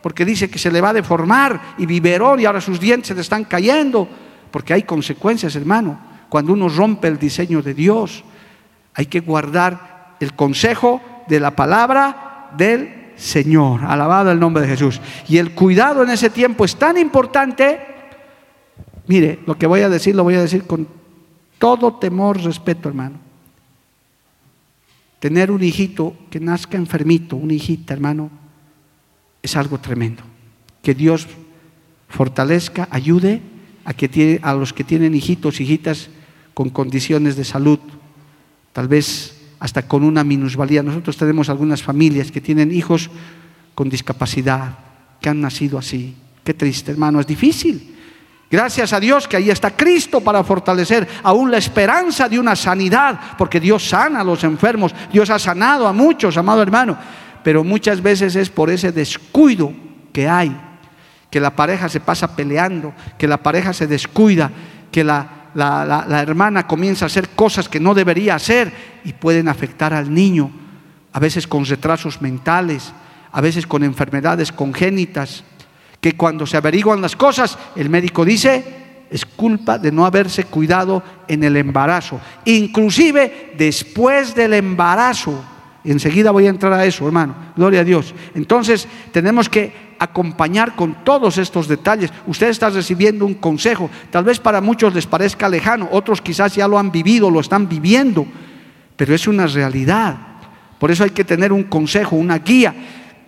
porque dice que se le va a deformar y biberón y ahora sus dientes le están cayendo, porque hay consecuencias, hermano, cuando uno rompe el diseño de Dios. Hay que guardar el consejo de la palabra del Señor. Alabado el nombre de Jesús. Y el cuidado en ese tiempo es tan importante Mire, lo que voy a decir lo voy a decir con todo temor, respeto, hermano. Tener un hijito que nazca enfermito, una hijita, hermano, es algo tremendo. Que Dios fortalezca, ayude a, que a los que tienen hijitos, hijitas con condiciones de salud, tal vez hasta con una minusvalía. Nosotros tenemos algunas familias que tienen hijos con discapacidad, que han nacido así. Qué triste, hermano, es difícil. Gracias a Dios que ahí está Cristo para fortalecer aún la esperanza de una sanidad, porque Dios sana a los enfermos, Dios ha sanado a muchos, amado hermano, pero muchas veces es por ese descuido que hay, que la pareja se pasa peleando, que la pareja se descuida, que la, la, hermana comienza a hacer cosas que no debería hacer y pueden afectar al niño, a veces con retrasos mentales, a veces con enfermedades congénitas, que cuando se averiguan las cosas, el médico dice, es culpa de no haberse cuidado en el embarazo, inclusive después del embarazo. Enseguida voy a entrar a eso, hermano. Gloria a Dios. Entonces, tenemos que acompañar con todos estos detalles. Usted está recibiendo un consejo. Tal vez para muchos les parezca lejano, otros quizás ya lo han vivido, lo están viviendo, pero es una realidad. Por eso hay que tener un consejo, una guía.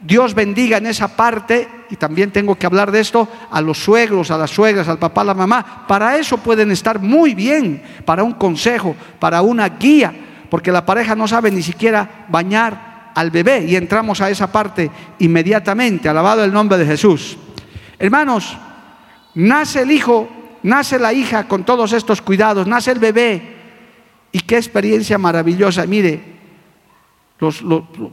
Dios bendiga en esa parte, y también tengo que hablar de esto, a los suegros, a las suegras, al papá, a la mamá. Para eso pueden estar muy bien, para un consejo, para una guía, porque la pareja no sabe ni siquiera bañar al bebé y entramos a esa parte inmediatamente, alabado el nombre de Jesús. Hermanos, nace el hijo, nace la hija con todos estos cuidados, nace el bebé y qué experiencia maravillosa. Mire,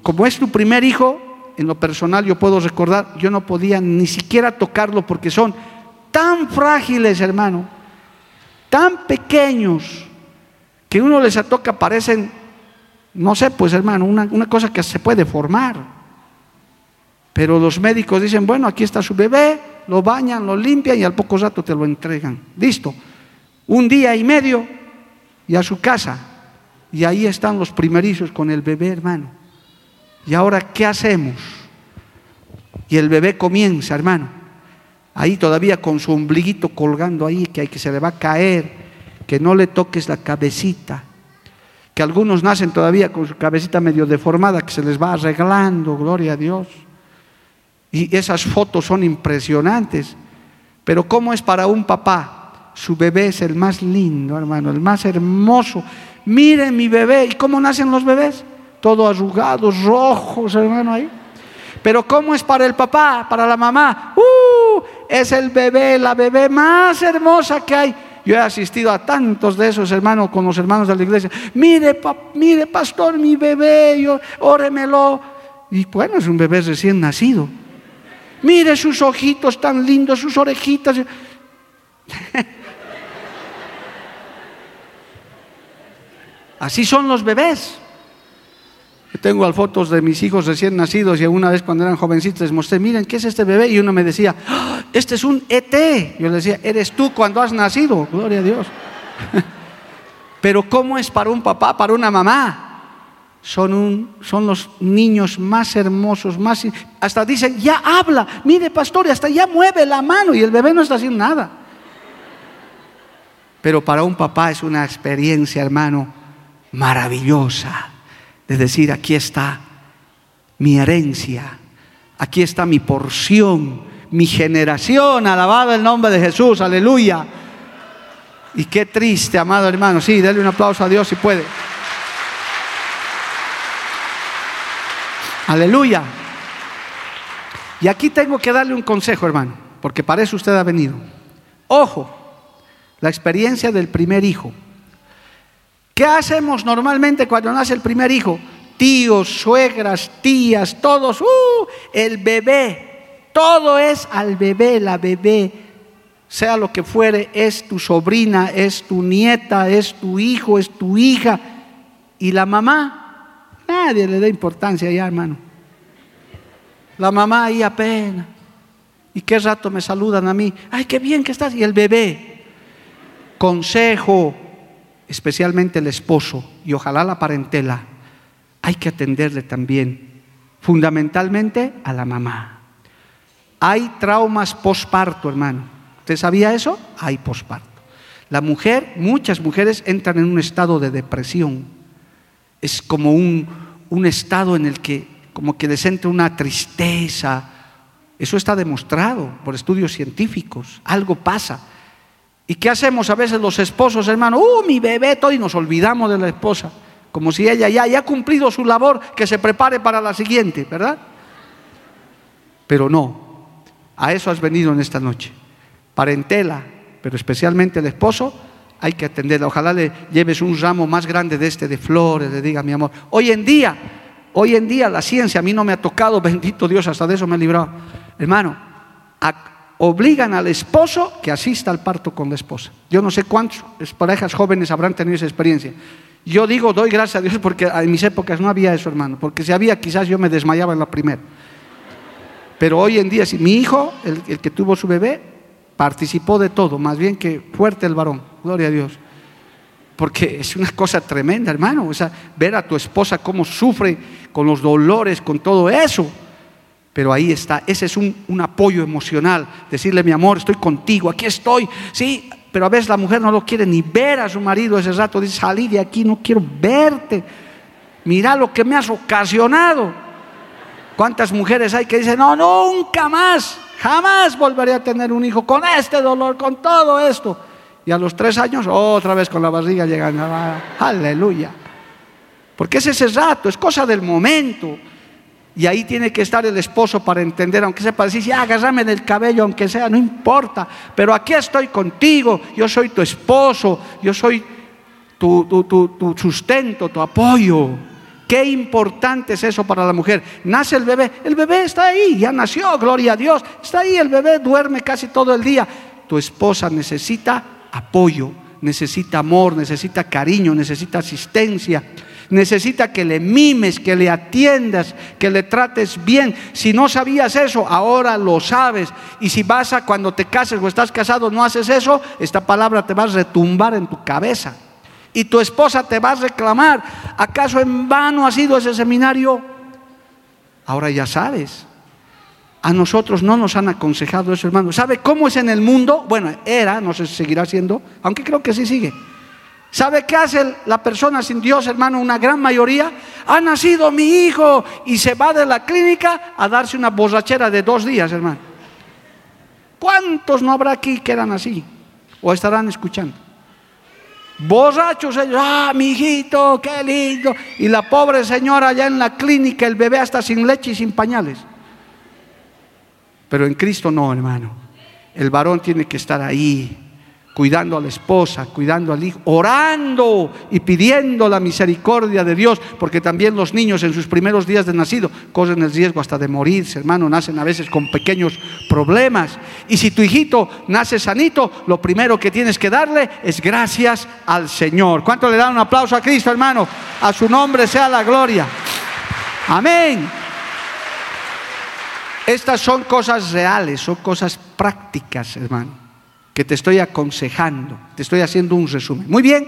como es tu primer hijo, en lo personal yo puedo recordar, yo no podía ni siquiera tocarlo porque son tan frágiles, hermano, tan pequeños, que uno les toca, parecen no sé, pues hermano, una, cosa que se puede formar. Pero los médicos dicen, bueno, aquí está su bebé, lo bañan, lo limpian y al poco rato te lo entregan. Listo. Un día y medio y a su casa. Y ahí están los primerizos con el bebé, hermano. ¿Y ahora qué hacemos? Y el bebé comienza, hermano. Ahí todavía con su ombliguito colgando ahí, que, hay, que se le va a caer, que no le toques la cabecita que algunos nacen todavía con su cabecita medio deformada, que se les va arreglando, gloria a Dios. Y esas fotos son impresionantes. Pero ¿cómo es para un papá? Su bebé es el más lindo, hermano, el más hermoso. Miren mi bebé. ¿Y cómo nacen los bebés? Todos arrugados, rojos, hermano, ahí. Pero ¿cómo es para el papá, para la mamá? ¡Uh! Es el bebé, la bebé más hermosa que hay. Yo he asistido a tantos de esos hermanos con los hermanos de la iglesia. Mire, mire, pastor, mi bebé, yo, óremelo. Y bueno, es un bebé recién nacido. Mire sus ojitos tan lindos, sus orejitas. Así son los bebés. Tengo fotos de mis hijos recién nacidos y una vez cuando eran jovencitos les mostré, miren, ¿qué es este bebé? Y uno me decía, ¡Ah! este es un ET. Yo le decía, eres tú cuando has nacido, gloria a Dios. Pero ¿cómo es para un papá, para una mamá? Son, son los niños más hermosos, más... Hasta dicen, ya habla, mire pastor, hasta ya mueve la mano y el bebé no está haciendo nada. Pero para un papá es una experiencia, hermano, maravillosa de decir, aquí está mi herencia, aquí está mi porción, mi generación, alabado el nombre de Jesús, aleluya. Y qué triste, amado hermano, sí, denle un aplauso a Dios si puede. Aleluya. Y aquí tengo que darle un consejo, hermano, porque para eso usted ha venido. Ojo, la experiencia del primer hijo. ¿Qué hacemos normalmente cuando nace el primer hijo? Tíos, suegras, tías, todos, uh, el bebé, todo es al bebé, la bebé, sea lo que fuere, es tu sobrina, es tu nieta, es tu hijo, es tu hija. Y la mamá, nadie le da importancia ya, hermano. La mamá ahí apenas. ¿Y qué rato me saludan a mí? Ay, qué bien que estás. Y el bebé. Consejo, especialmente el esposo y ojalá la parentela, hay que atenderle también, fundamentalmente a la mamá. Hay traumas posparto, hermano. ¿Usted sabía eso? Hay posparto. La mujer, muchas mujeres entran en un estado de depresión. Es como un, un estado en el que como que les entra una tristeza. Eso está demostrado por estudios científicos. Algo pasa. ¿Y qué hacemos a veces los esposos, hermano? ¡Uh, mi bebé! Todo y nos olvidamos de la esposa. Como si ella ya, ya ha cumplido su labor, que se prepare para la siguiente, ¿verdad? Pero no, a eso has venido en esta noche. Parentela, pero especialmente el esposo, hay que atenderla. Ojalá le lleves un ramo más grande de este de flores, le diga mi amor. Hoy en día, hoy en día la ciencia a mí no me ha tocado, bendito Dios, hasta de eso me ha librado. Hermano, obligan al esposo que asista al parto con la esposa. Yo no sé cuántas parejas jóvenes habrán tenido esa experiencia. Yo digo, doy gracias a Dios porque en mis épocas no había eso, hermano, porque si había quizás yo me desmayaba en la primera. Pero hoy en día, si mi hijo, el, el que tuvo su bebé, participó de todo, más bien que fuerte el varón, gloria a Dios. Porque es una cosa tremenda, hermano, o sea, ver a tu esposa cómo sufre con los dolores, con todo eso. Pero ahí está, ese es un, un, apoyo emocional, decirle mi amor, estoy contigo, aquí estoy, sí, pero a veces la mujer no lo quiere ni ver a su marido ese rato, dice, salí de aquí, no quiero verte, mira lo que me has ocasionado. ¿Cuántas mujeres hay que dicen, no, nunca más, jamás volveré a tener un hijo con este dolor, con todo esto? Y a los tres años, otra vez con la barriga llegando, aleluya. Porque es ese rato, es cosa del momento. Y ahí tiene que estar el esposo para entender, aunque sea para decir, ya, agárrame del cabello, aunque sea, no importa. Pero aquí estoy contigo, yo soy tu esposo, yo soy tu, tu, sustento, tu apoyo. Qué importante es eso para la mujer. Nace el bebé, el bebé está ahí, ya nació, gloria a Dios. Está ahí, el bebé duerme casi todo el día. Tu esposa necesita apoyo, necesita amor, necesita cariño, necesita asistencia necesita que le mimes, que le atiendas, que le trates bien. Si no sabías eso, ahora lo sabes. Y si vas a cuando te cases o estás casado, no haces eso, esta palabra te va a retumbar en tu cabeza. Y tu esposa te va a reclamar, ¿acaso en vano ha sido ese seminario? Ahora ya sabes. A nosotros no nos han aconsejado eso, hermano. ¿Sabe cómo es en el mundo? Bueno, era, no sé si seguirá siendo, aunque creo que sí sigue. ¿Sabe qué hace la persona sin Dios, hermano? Una gran mayoría. Ha nacido mi hijo y se va de la clínica a darse una borrachera de dos días, hermano. ¿Cuántos no habrá aquí que eran así? ¿O estarán escuchando? Borrachos ellos, ah, mi hijito, qué lindo. Y la pobre señora allá en la clínica, el bebé hasta sin leche y sin pañales. Pero en Cristo no, hermano. El varón tiene que estar ahí cuidando a la esposa, cuidando al hijo, orando y pidiendo la misericordia de Dios, porque también los niños en sus primeros días de nacido corren el riesgo hasta de morirse, hermano, nacen a veces con pequeños problemas. Y si tu hijito nace sanito, lo primero que tienes que darle es gracias al Señor. ¿Cuánto le dan un aplauso a Cristo, hermano? A su nombre sea la gloria. Amén. Estas son cosas reales, son cosas prácticas, hermano que te estoy aconsejando, te estoy haciendo un resumen. Muy bien,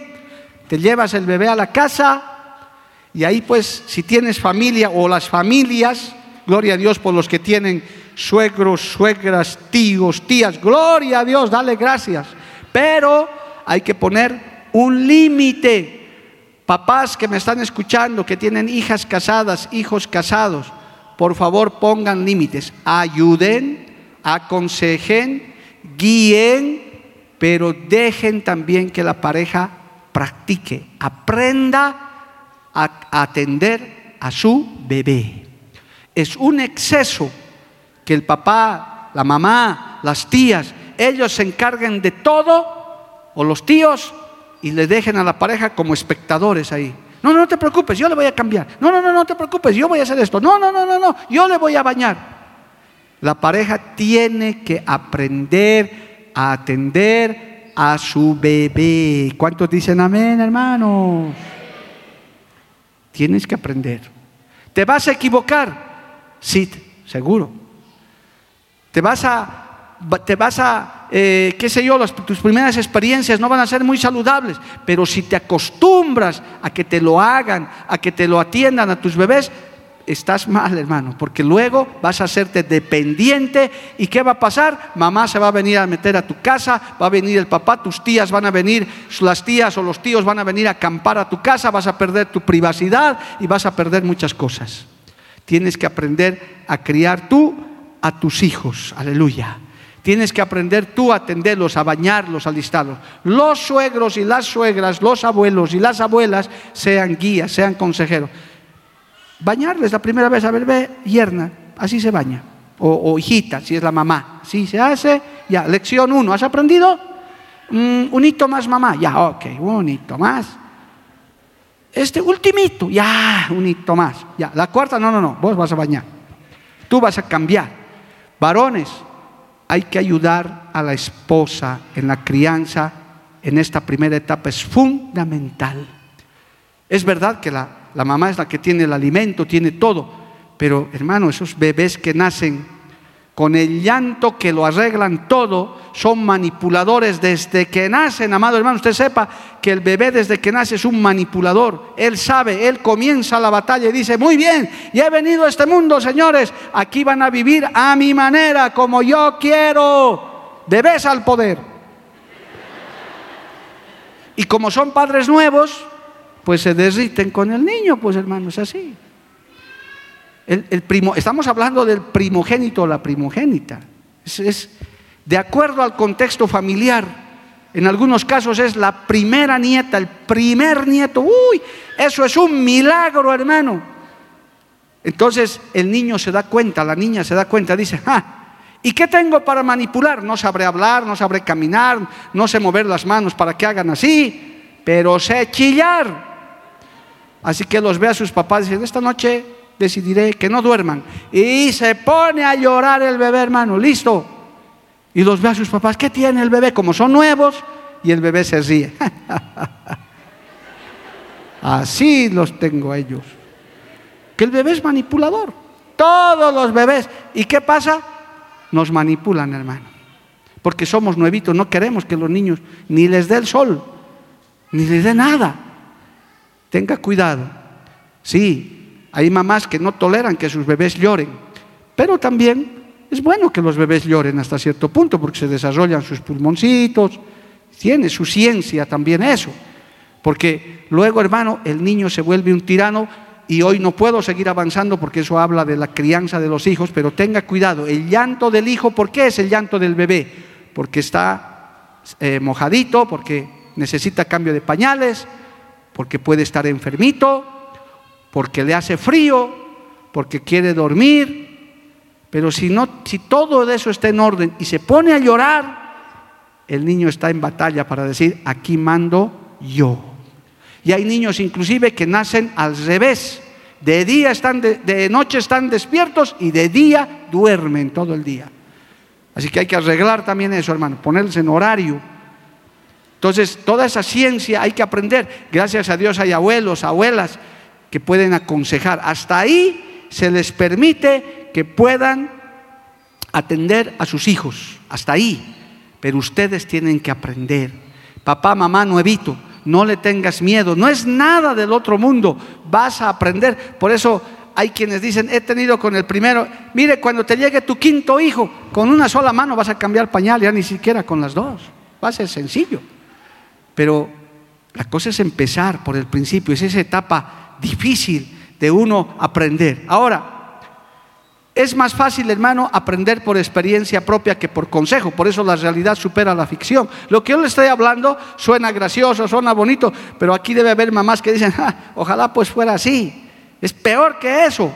te llevas el bebé a la casa y ahí pues si tienes familia o las familias, gloria a Dios por los que tienen suegros, suegras, tíos, tías, gloria a Dios, dale gracias. Pero hay que poner un límite. Papás que me están escuchando, que tienen hijas casadas, hijos casados, por favor pongan límites, ayuden, aconsejen, guíen, pero dejen también que la pareja practique, aprenda a atender a su bebé. Es un exceso que el papá, la mamá, las tías, ellos se encarguen de todo, o los tíos, y le dejen a la pareja como espectadores ahí. No, no, te preocupes, yo le voy a cambiar. No, no, no, no te preocupes, yo voy a hacer esto. No, no, no, no, no, yo le voy a bañar. La pareja tiene que aprender a atender a su bebé. ¿Cuántos dicen amén, hermano? Tienes que aprender. ¿Te vas a equivocar? Sí, seguro. ¿Te vas a, te vas a eh, qué sé yo, tus primeras experiencias no van a ser muy saludables, pero si te acostumbras a que te lo hagan, a que te lo atiendan a tus bebés, estás mal, hermano, porque luego vas a hacerte dependiente y ¿qué va a pasar? Mamá se va a venir a meter a tu casa, va a venir el papá, tus tías van a venir, las tías o los tíos van a venir a acampar a tu casa, vas a perder tu privacidad y vas a perder muchas cosas. Tienes que aprender a criar tú a tus hijos, aleluya. Tienes que aprender tú a atenderlos, a bañarlos, a alistarlos. Los suegros y las suegras, los abuelos y las abuelas sean guías, sean consejeros bañarles la primera vez a bebé, yerna, así se baña. O, hijita, si es la mamá. Así se hace, ya, lección uno, ¿has aprendido? Mm, un hito más mamá, ya, ok, un hito más. Este ultimito, ya, un hito más. Ya, la cuarta, no, no, no, vos vas a bañar. Tú vas a cambiar. Varones, hay que ayudar a la esposa en la crianza en esta primera etapa. Es fundamental. Es verdad que la, la mamá es la que tiene el alimento, tiene todo, pero hermano, esos bebés que nacen con el llanto que lo arreglan todo, son manipuladores desde que nacen, amado hermano. Usted sepa que el bebé desde que nace es un manipulador. Él sabe, él comienza la batalla y dice, muy bien, y he venido a este mundo, señores, aquí van a vivir a mi manera, como yo quiero. Bebés al poder. Y como son padres nuevos, pues se derriten con el niño, pues hermano, es así. El, primo, estamos hablando del primogénito o la primogénita. Es, de acuerdo al contexto familiar. En algunos casos es la primera nieta, el primer nieto. Uy, eso es un milagro, hermano. Entonces el niño se da cuenta, la niña se da cuenta, dice, ah, ¿y qué tengo para manipular? No sabré hablar, no sabré caminar, no sé mover las manos para que hagan así, pero sé chillar. Así que los ve a sus papás y dicen, esta noche decidiré que no duerman. Y se pone a llorar el bebé, hermano, listo. Y los ve a sus papás, ¿qué tiene el bebé? Como son nuevos, y el bebé se ríe. Así los tengo ellos. Que el bebé es manipulador. Todos los bebés. ¿Y qué pasa? Nos manipulan, hermano. Porque somos nuevitos, no queremos que los niños ni les dé el sol, ni les dé nada. Tenga cuidado. Sí, hay mamás que no toleran que sus bebés lloren, pero también es bueno que los bebés lloren hasta cierto punto porque se desarrollan sus pulmoncitos, tiene su ciencia también eso. Porque luego, hermano, el niño se vuelve un tirano y hoy no puedo seguir avanzando porque eso habla de la crianza de los hijos, pero tenga cuidado, el llanto del hijo, ¿por qué es el llanto del bebé? Porque está eh, mojadito, porque necesita cambio de pañales, porque puede estar enfermito, porque le hace frío, porque quiere dormir, pero si no si todo eso está en orden y se pone a llorar, el niño está en batalla para decir, aquí mando yo. Y hay niños inclusive que nacen al revés. De día están de, noche están despiertos y de día duermen todo el día. Así que hay que arreglar también eso, hermano, ponerse en horario. Entonces, toda esa ciencia hay que aprender. Gracias a Dios hay abuelos, abuelas que pueden aconsejar. Hasta ahí se les permite que puedan atender a sus hijos. Hasta ahí. Pero ustedes tienen que aprender. Papá, mamá, nuevito, no le tengas miedo. No es nada del otro mundo. Vas a aprender. Por eso hay quienes dicen, he tenido con el primero, mire, cuando te llegue tu quinto hijo, con una sola mano vas a cambiar pañal, ya ni siquiera con las dos. Va a ser sencillo. Pero la cosa es empezar por el principio, es esa etapa difícil de uno aprender. Ahora, es más fácil, hermano, aprender por experiencia propia que por consejo. Por eso la realidad supera la ficción. Lo que yo le estoy hablando suena gracioso, suena bonito, pero aquí debe haber mamás que dicen, ojalá pues fuera así. Es peor que eso.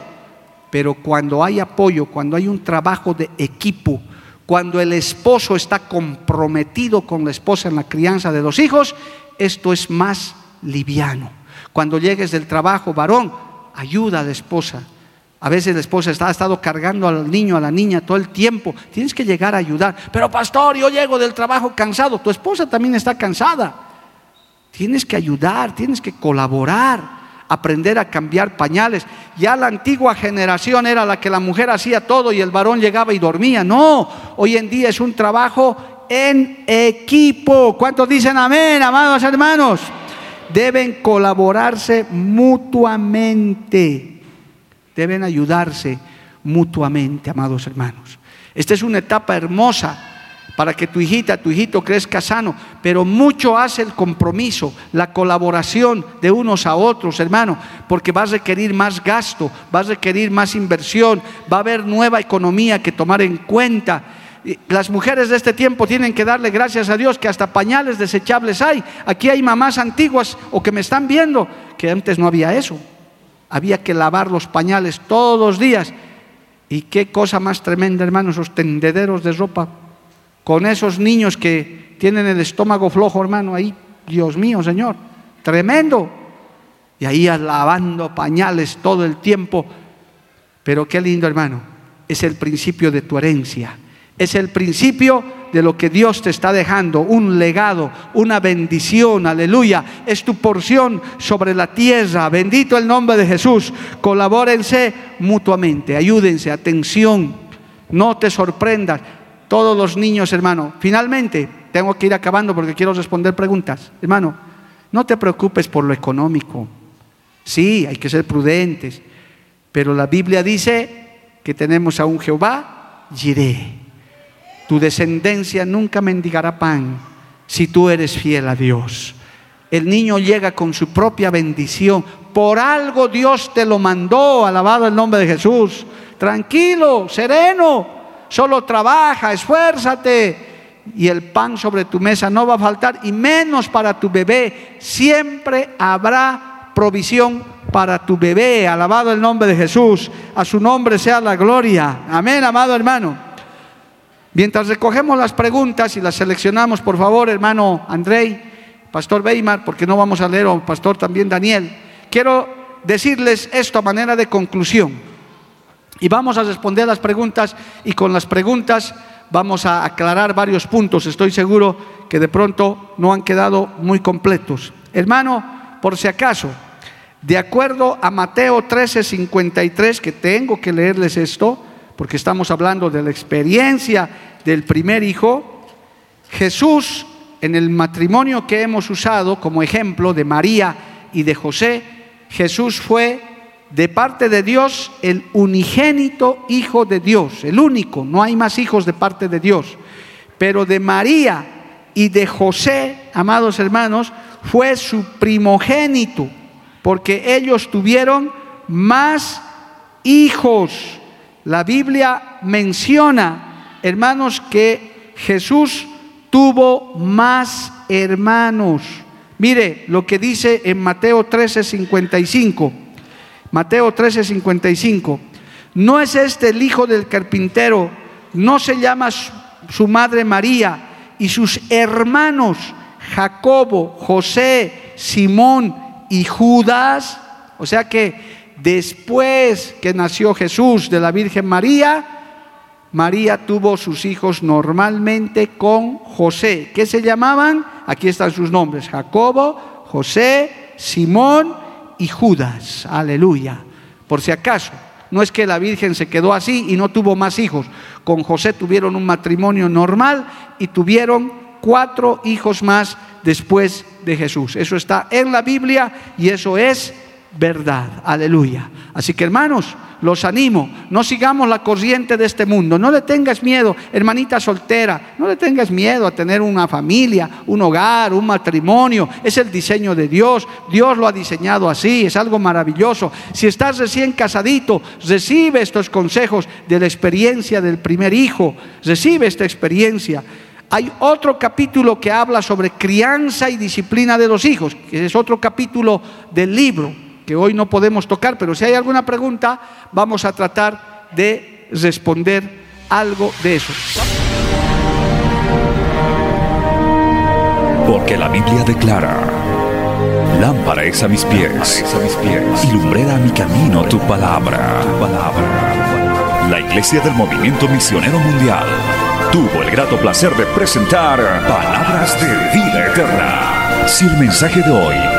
Pero cuando hay apoyo, cuando hay un trabajo de equipo, cuando el esposo está comprometido con la esposa en la crianza de los hijos, esto es más liviano. Cuando llegues del trabajo, varón, ayuda a la esposa. A veces la esposa está, ha estado cargando al niño, a la niña todo el tiempo. Tienes que llegar a ayudar. Pero pastor, yo llego del trabajo cansado. Tu esposa también está cansada. Tienes que ayudar, tienes que colaborar, aprender a cambiar pañales. Ya la antigua generación era la que la mujer hacía todo y el varón llegaba y dormía. No, hoy en día es un trabajo en equipo. ¿Cuántos dicen amén, amados hermanos? Deben colaborarse mutuamente, deben ayudarse mutuamente, amados hermanos. Esta es una etapa hermosa para que tu hijita, tu hijito crezca sano, pero mucho hace el compromiso, la colaboración de unos a otros, hermano, porque va a requerir más gasto, va a requerir más inversión, va a haber nueva economía que tomar en cuenta las mujeres de este tiempo tienen que darle gracias a Dios que hasta pañales desechables hay. Aquí hay mamás antiguas o que me están viendo que antes no había eso. Había que lavar los pañales todos los días. Y qué cosa más tremenda, hermanos, esos tendederos de ropa. Con esos niños que tienen el estómago flojo, hermano, ahí, Dios mío, Señor, tremendo. Y ahí lavando pañales todo el tiempo. Pero qué lindo, hermano, es el principio de tu herencia Es el principio de lo que Dios te está dejando, un legado, una bendición, aleluya. Es tu porción sobre la tierra. Bendito el nombre de Jesús. Colabórense mutuamente, ayúdense, atención, no te sorprendas. Todos los niños, hermano. Finalmente, tengo que ir acabando porque quiero responder preguntas. Hermano, no te preocupes por lo económico. Sí, hay que ser prudentes. Pero la Biblia dice que tenemos a un Jehová, Jireh tu descendencia nunca mendigará pan si tú eres fiel a Dios. El niño llega con su propia bendición. Por algo Dios te lo mandó, alabado el nombre de Jesús. Tranquilo, sereno, solo trabaja, esfuérzate. Y el pan sobre tu mesa no va a faltar, y menos para tu bebé. Siempre habrá provisión para tu bebé. Alabado el nombre de Jesús. A su nombre sea la gloria. Amén, amado hermano. Mientras recogemos las preguntas y las seleccionamos, por favor, hermano Andrei, pastor Weimar, porque no vamos a leer, o pastor también Daniel, quiero decirles esto a manera de conclusión. Y vamos a responder las preguntas y con las preguntas vamos a aclarar varios puntos. Estoy seguro que de pronto no han quedado muy completos. Hermano, por si acaso, de acuerdo a Mateo 13:53, que tengo que leerles esto, porque estamos hablando de la experiencia del primer hijo, Jesús en el matrimonio que hemos usado como ejemplo de María y de José, Jesús fue de parte de Dios el unigénito hijo de Dios, el único, no hay más hijos de parte de Dios. Pero de María y de José, amados hermanos, fue su primogénito, porque ellos tuvieron más hijos. La Biblia menciona, hermanos, que Jesús tuvo más hermanos. Mire lo que dice en Mateo 13:55. Mateo 13:55. ¿No es este el hijo del carpintero? ¿No se llama su madre María y sus hermanos Jacobo, José, Simón y Judas? O sea que Después que nació Jesús de la Virgen María, María tuvo sus hijos normalmente con José. ¿Qué se llamaban? Aquí están sus nombres. Jacobo, José, Simón y Judas. Aleluya. Por si acaso, no es que la Virgen se quedó así y no tuvo más hijos. Con José tuvieron un matrimonio normal y tuvieron cuatro hijos más después de Jesús. Eso está en la Biblia y eso es verdad. Aleluya. Así que hermanos, los animo, no sigamos la corriente de este mundo. No le tengas miedo, hermanita soltera, no le tengas miedo a tener una familia, un hogar, un matrimonio. Es el diseño de Dios. Dios lo ha diseñado así, es algo maravilloso. Si estás recién casadito, recibe estos consejos de la experiencia del primer hijo. Recibe esta experiencia. Hay otro capítulo que habla sobre crianza y disciplina de los hijos, que es otro capítulo del libro que hoy no podemos tocar, pero si hay alguna pregunta, vamos a tratar de responder algo de eso. Porque la Biblia declara, lámpara es a mis pies, a y lumbrera a mi camino tu palabra, tu palabra. La Iglesia del Movimiento Misionero Mundial tuvo el grato placer de presentar Palabras de Vida Eterna. Si el mensaje de hoy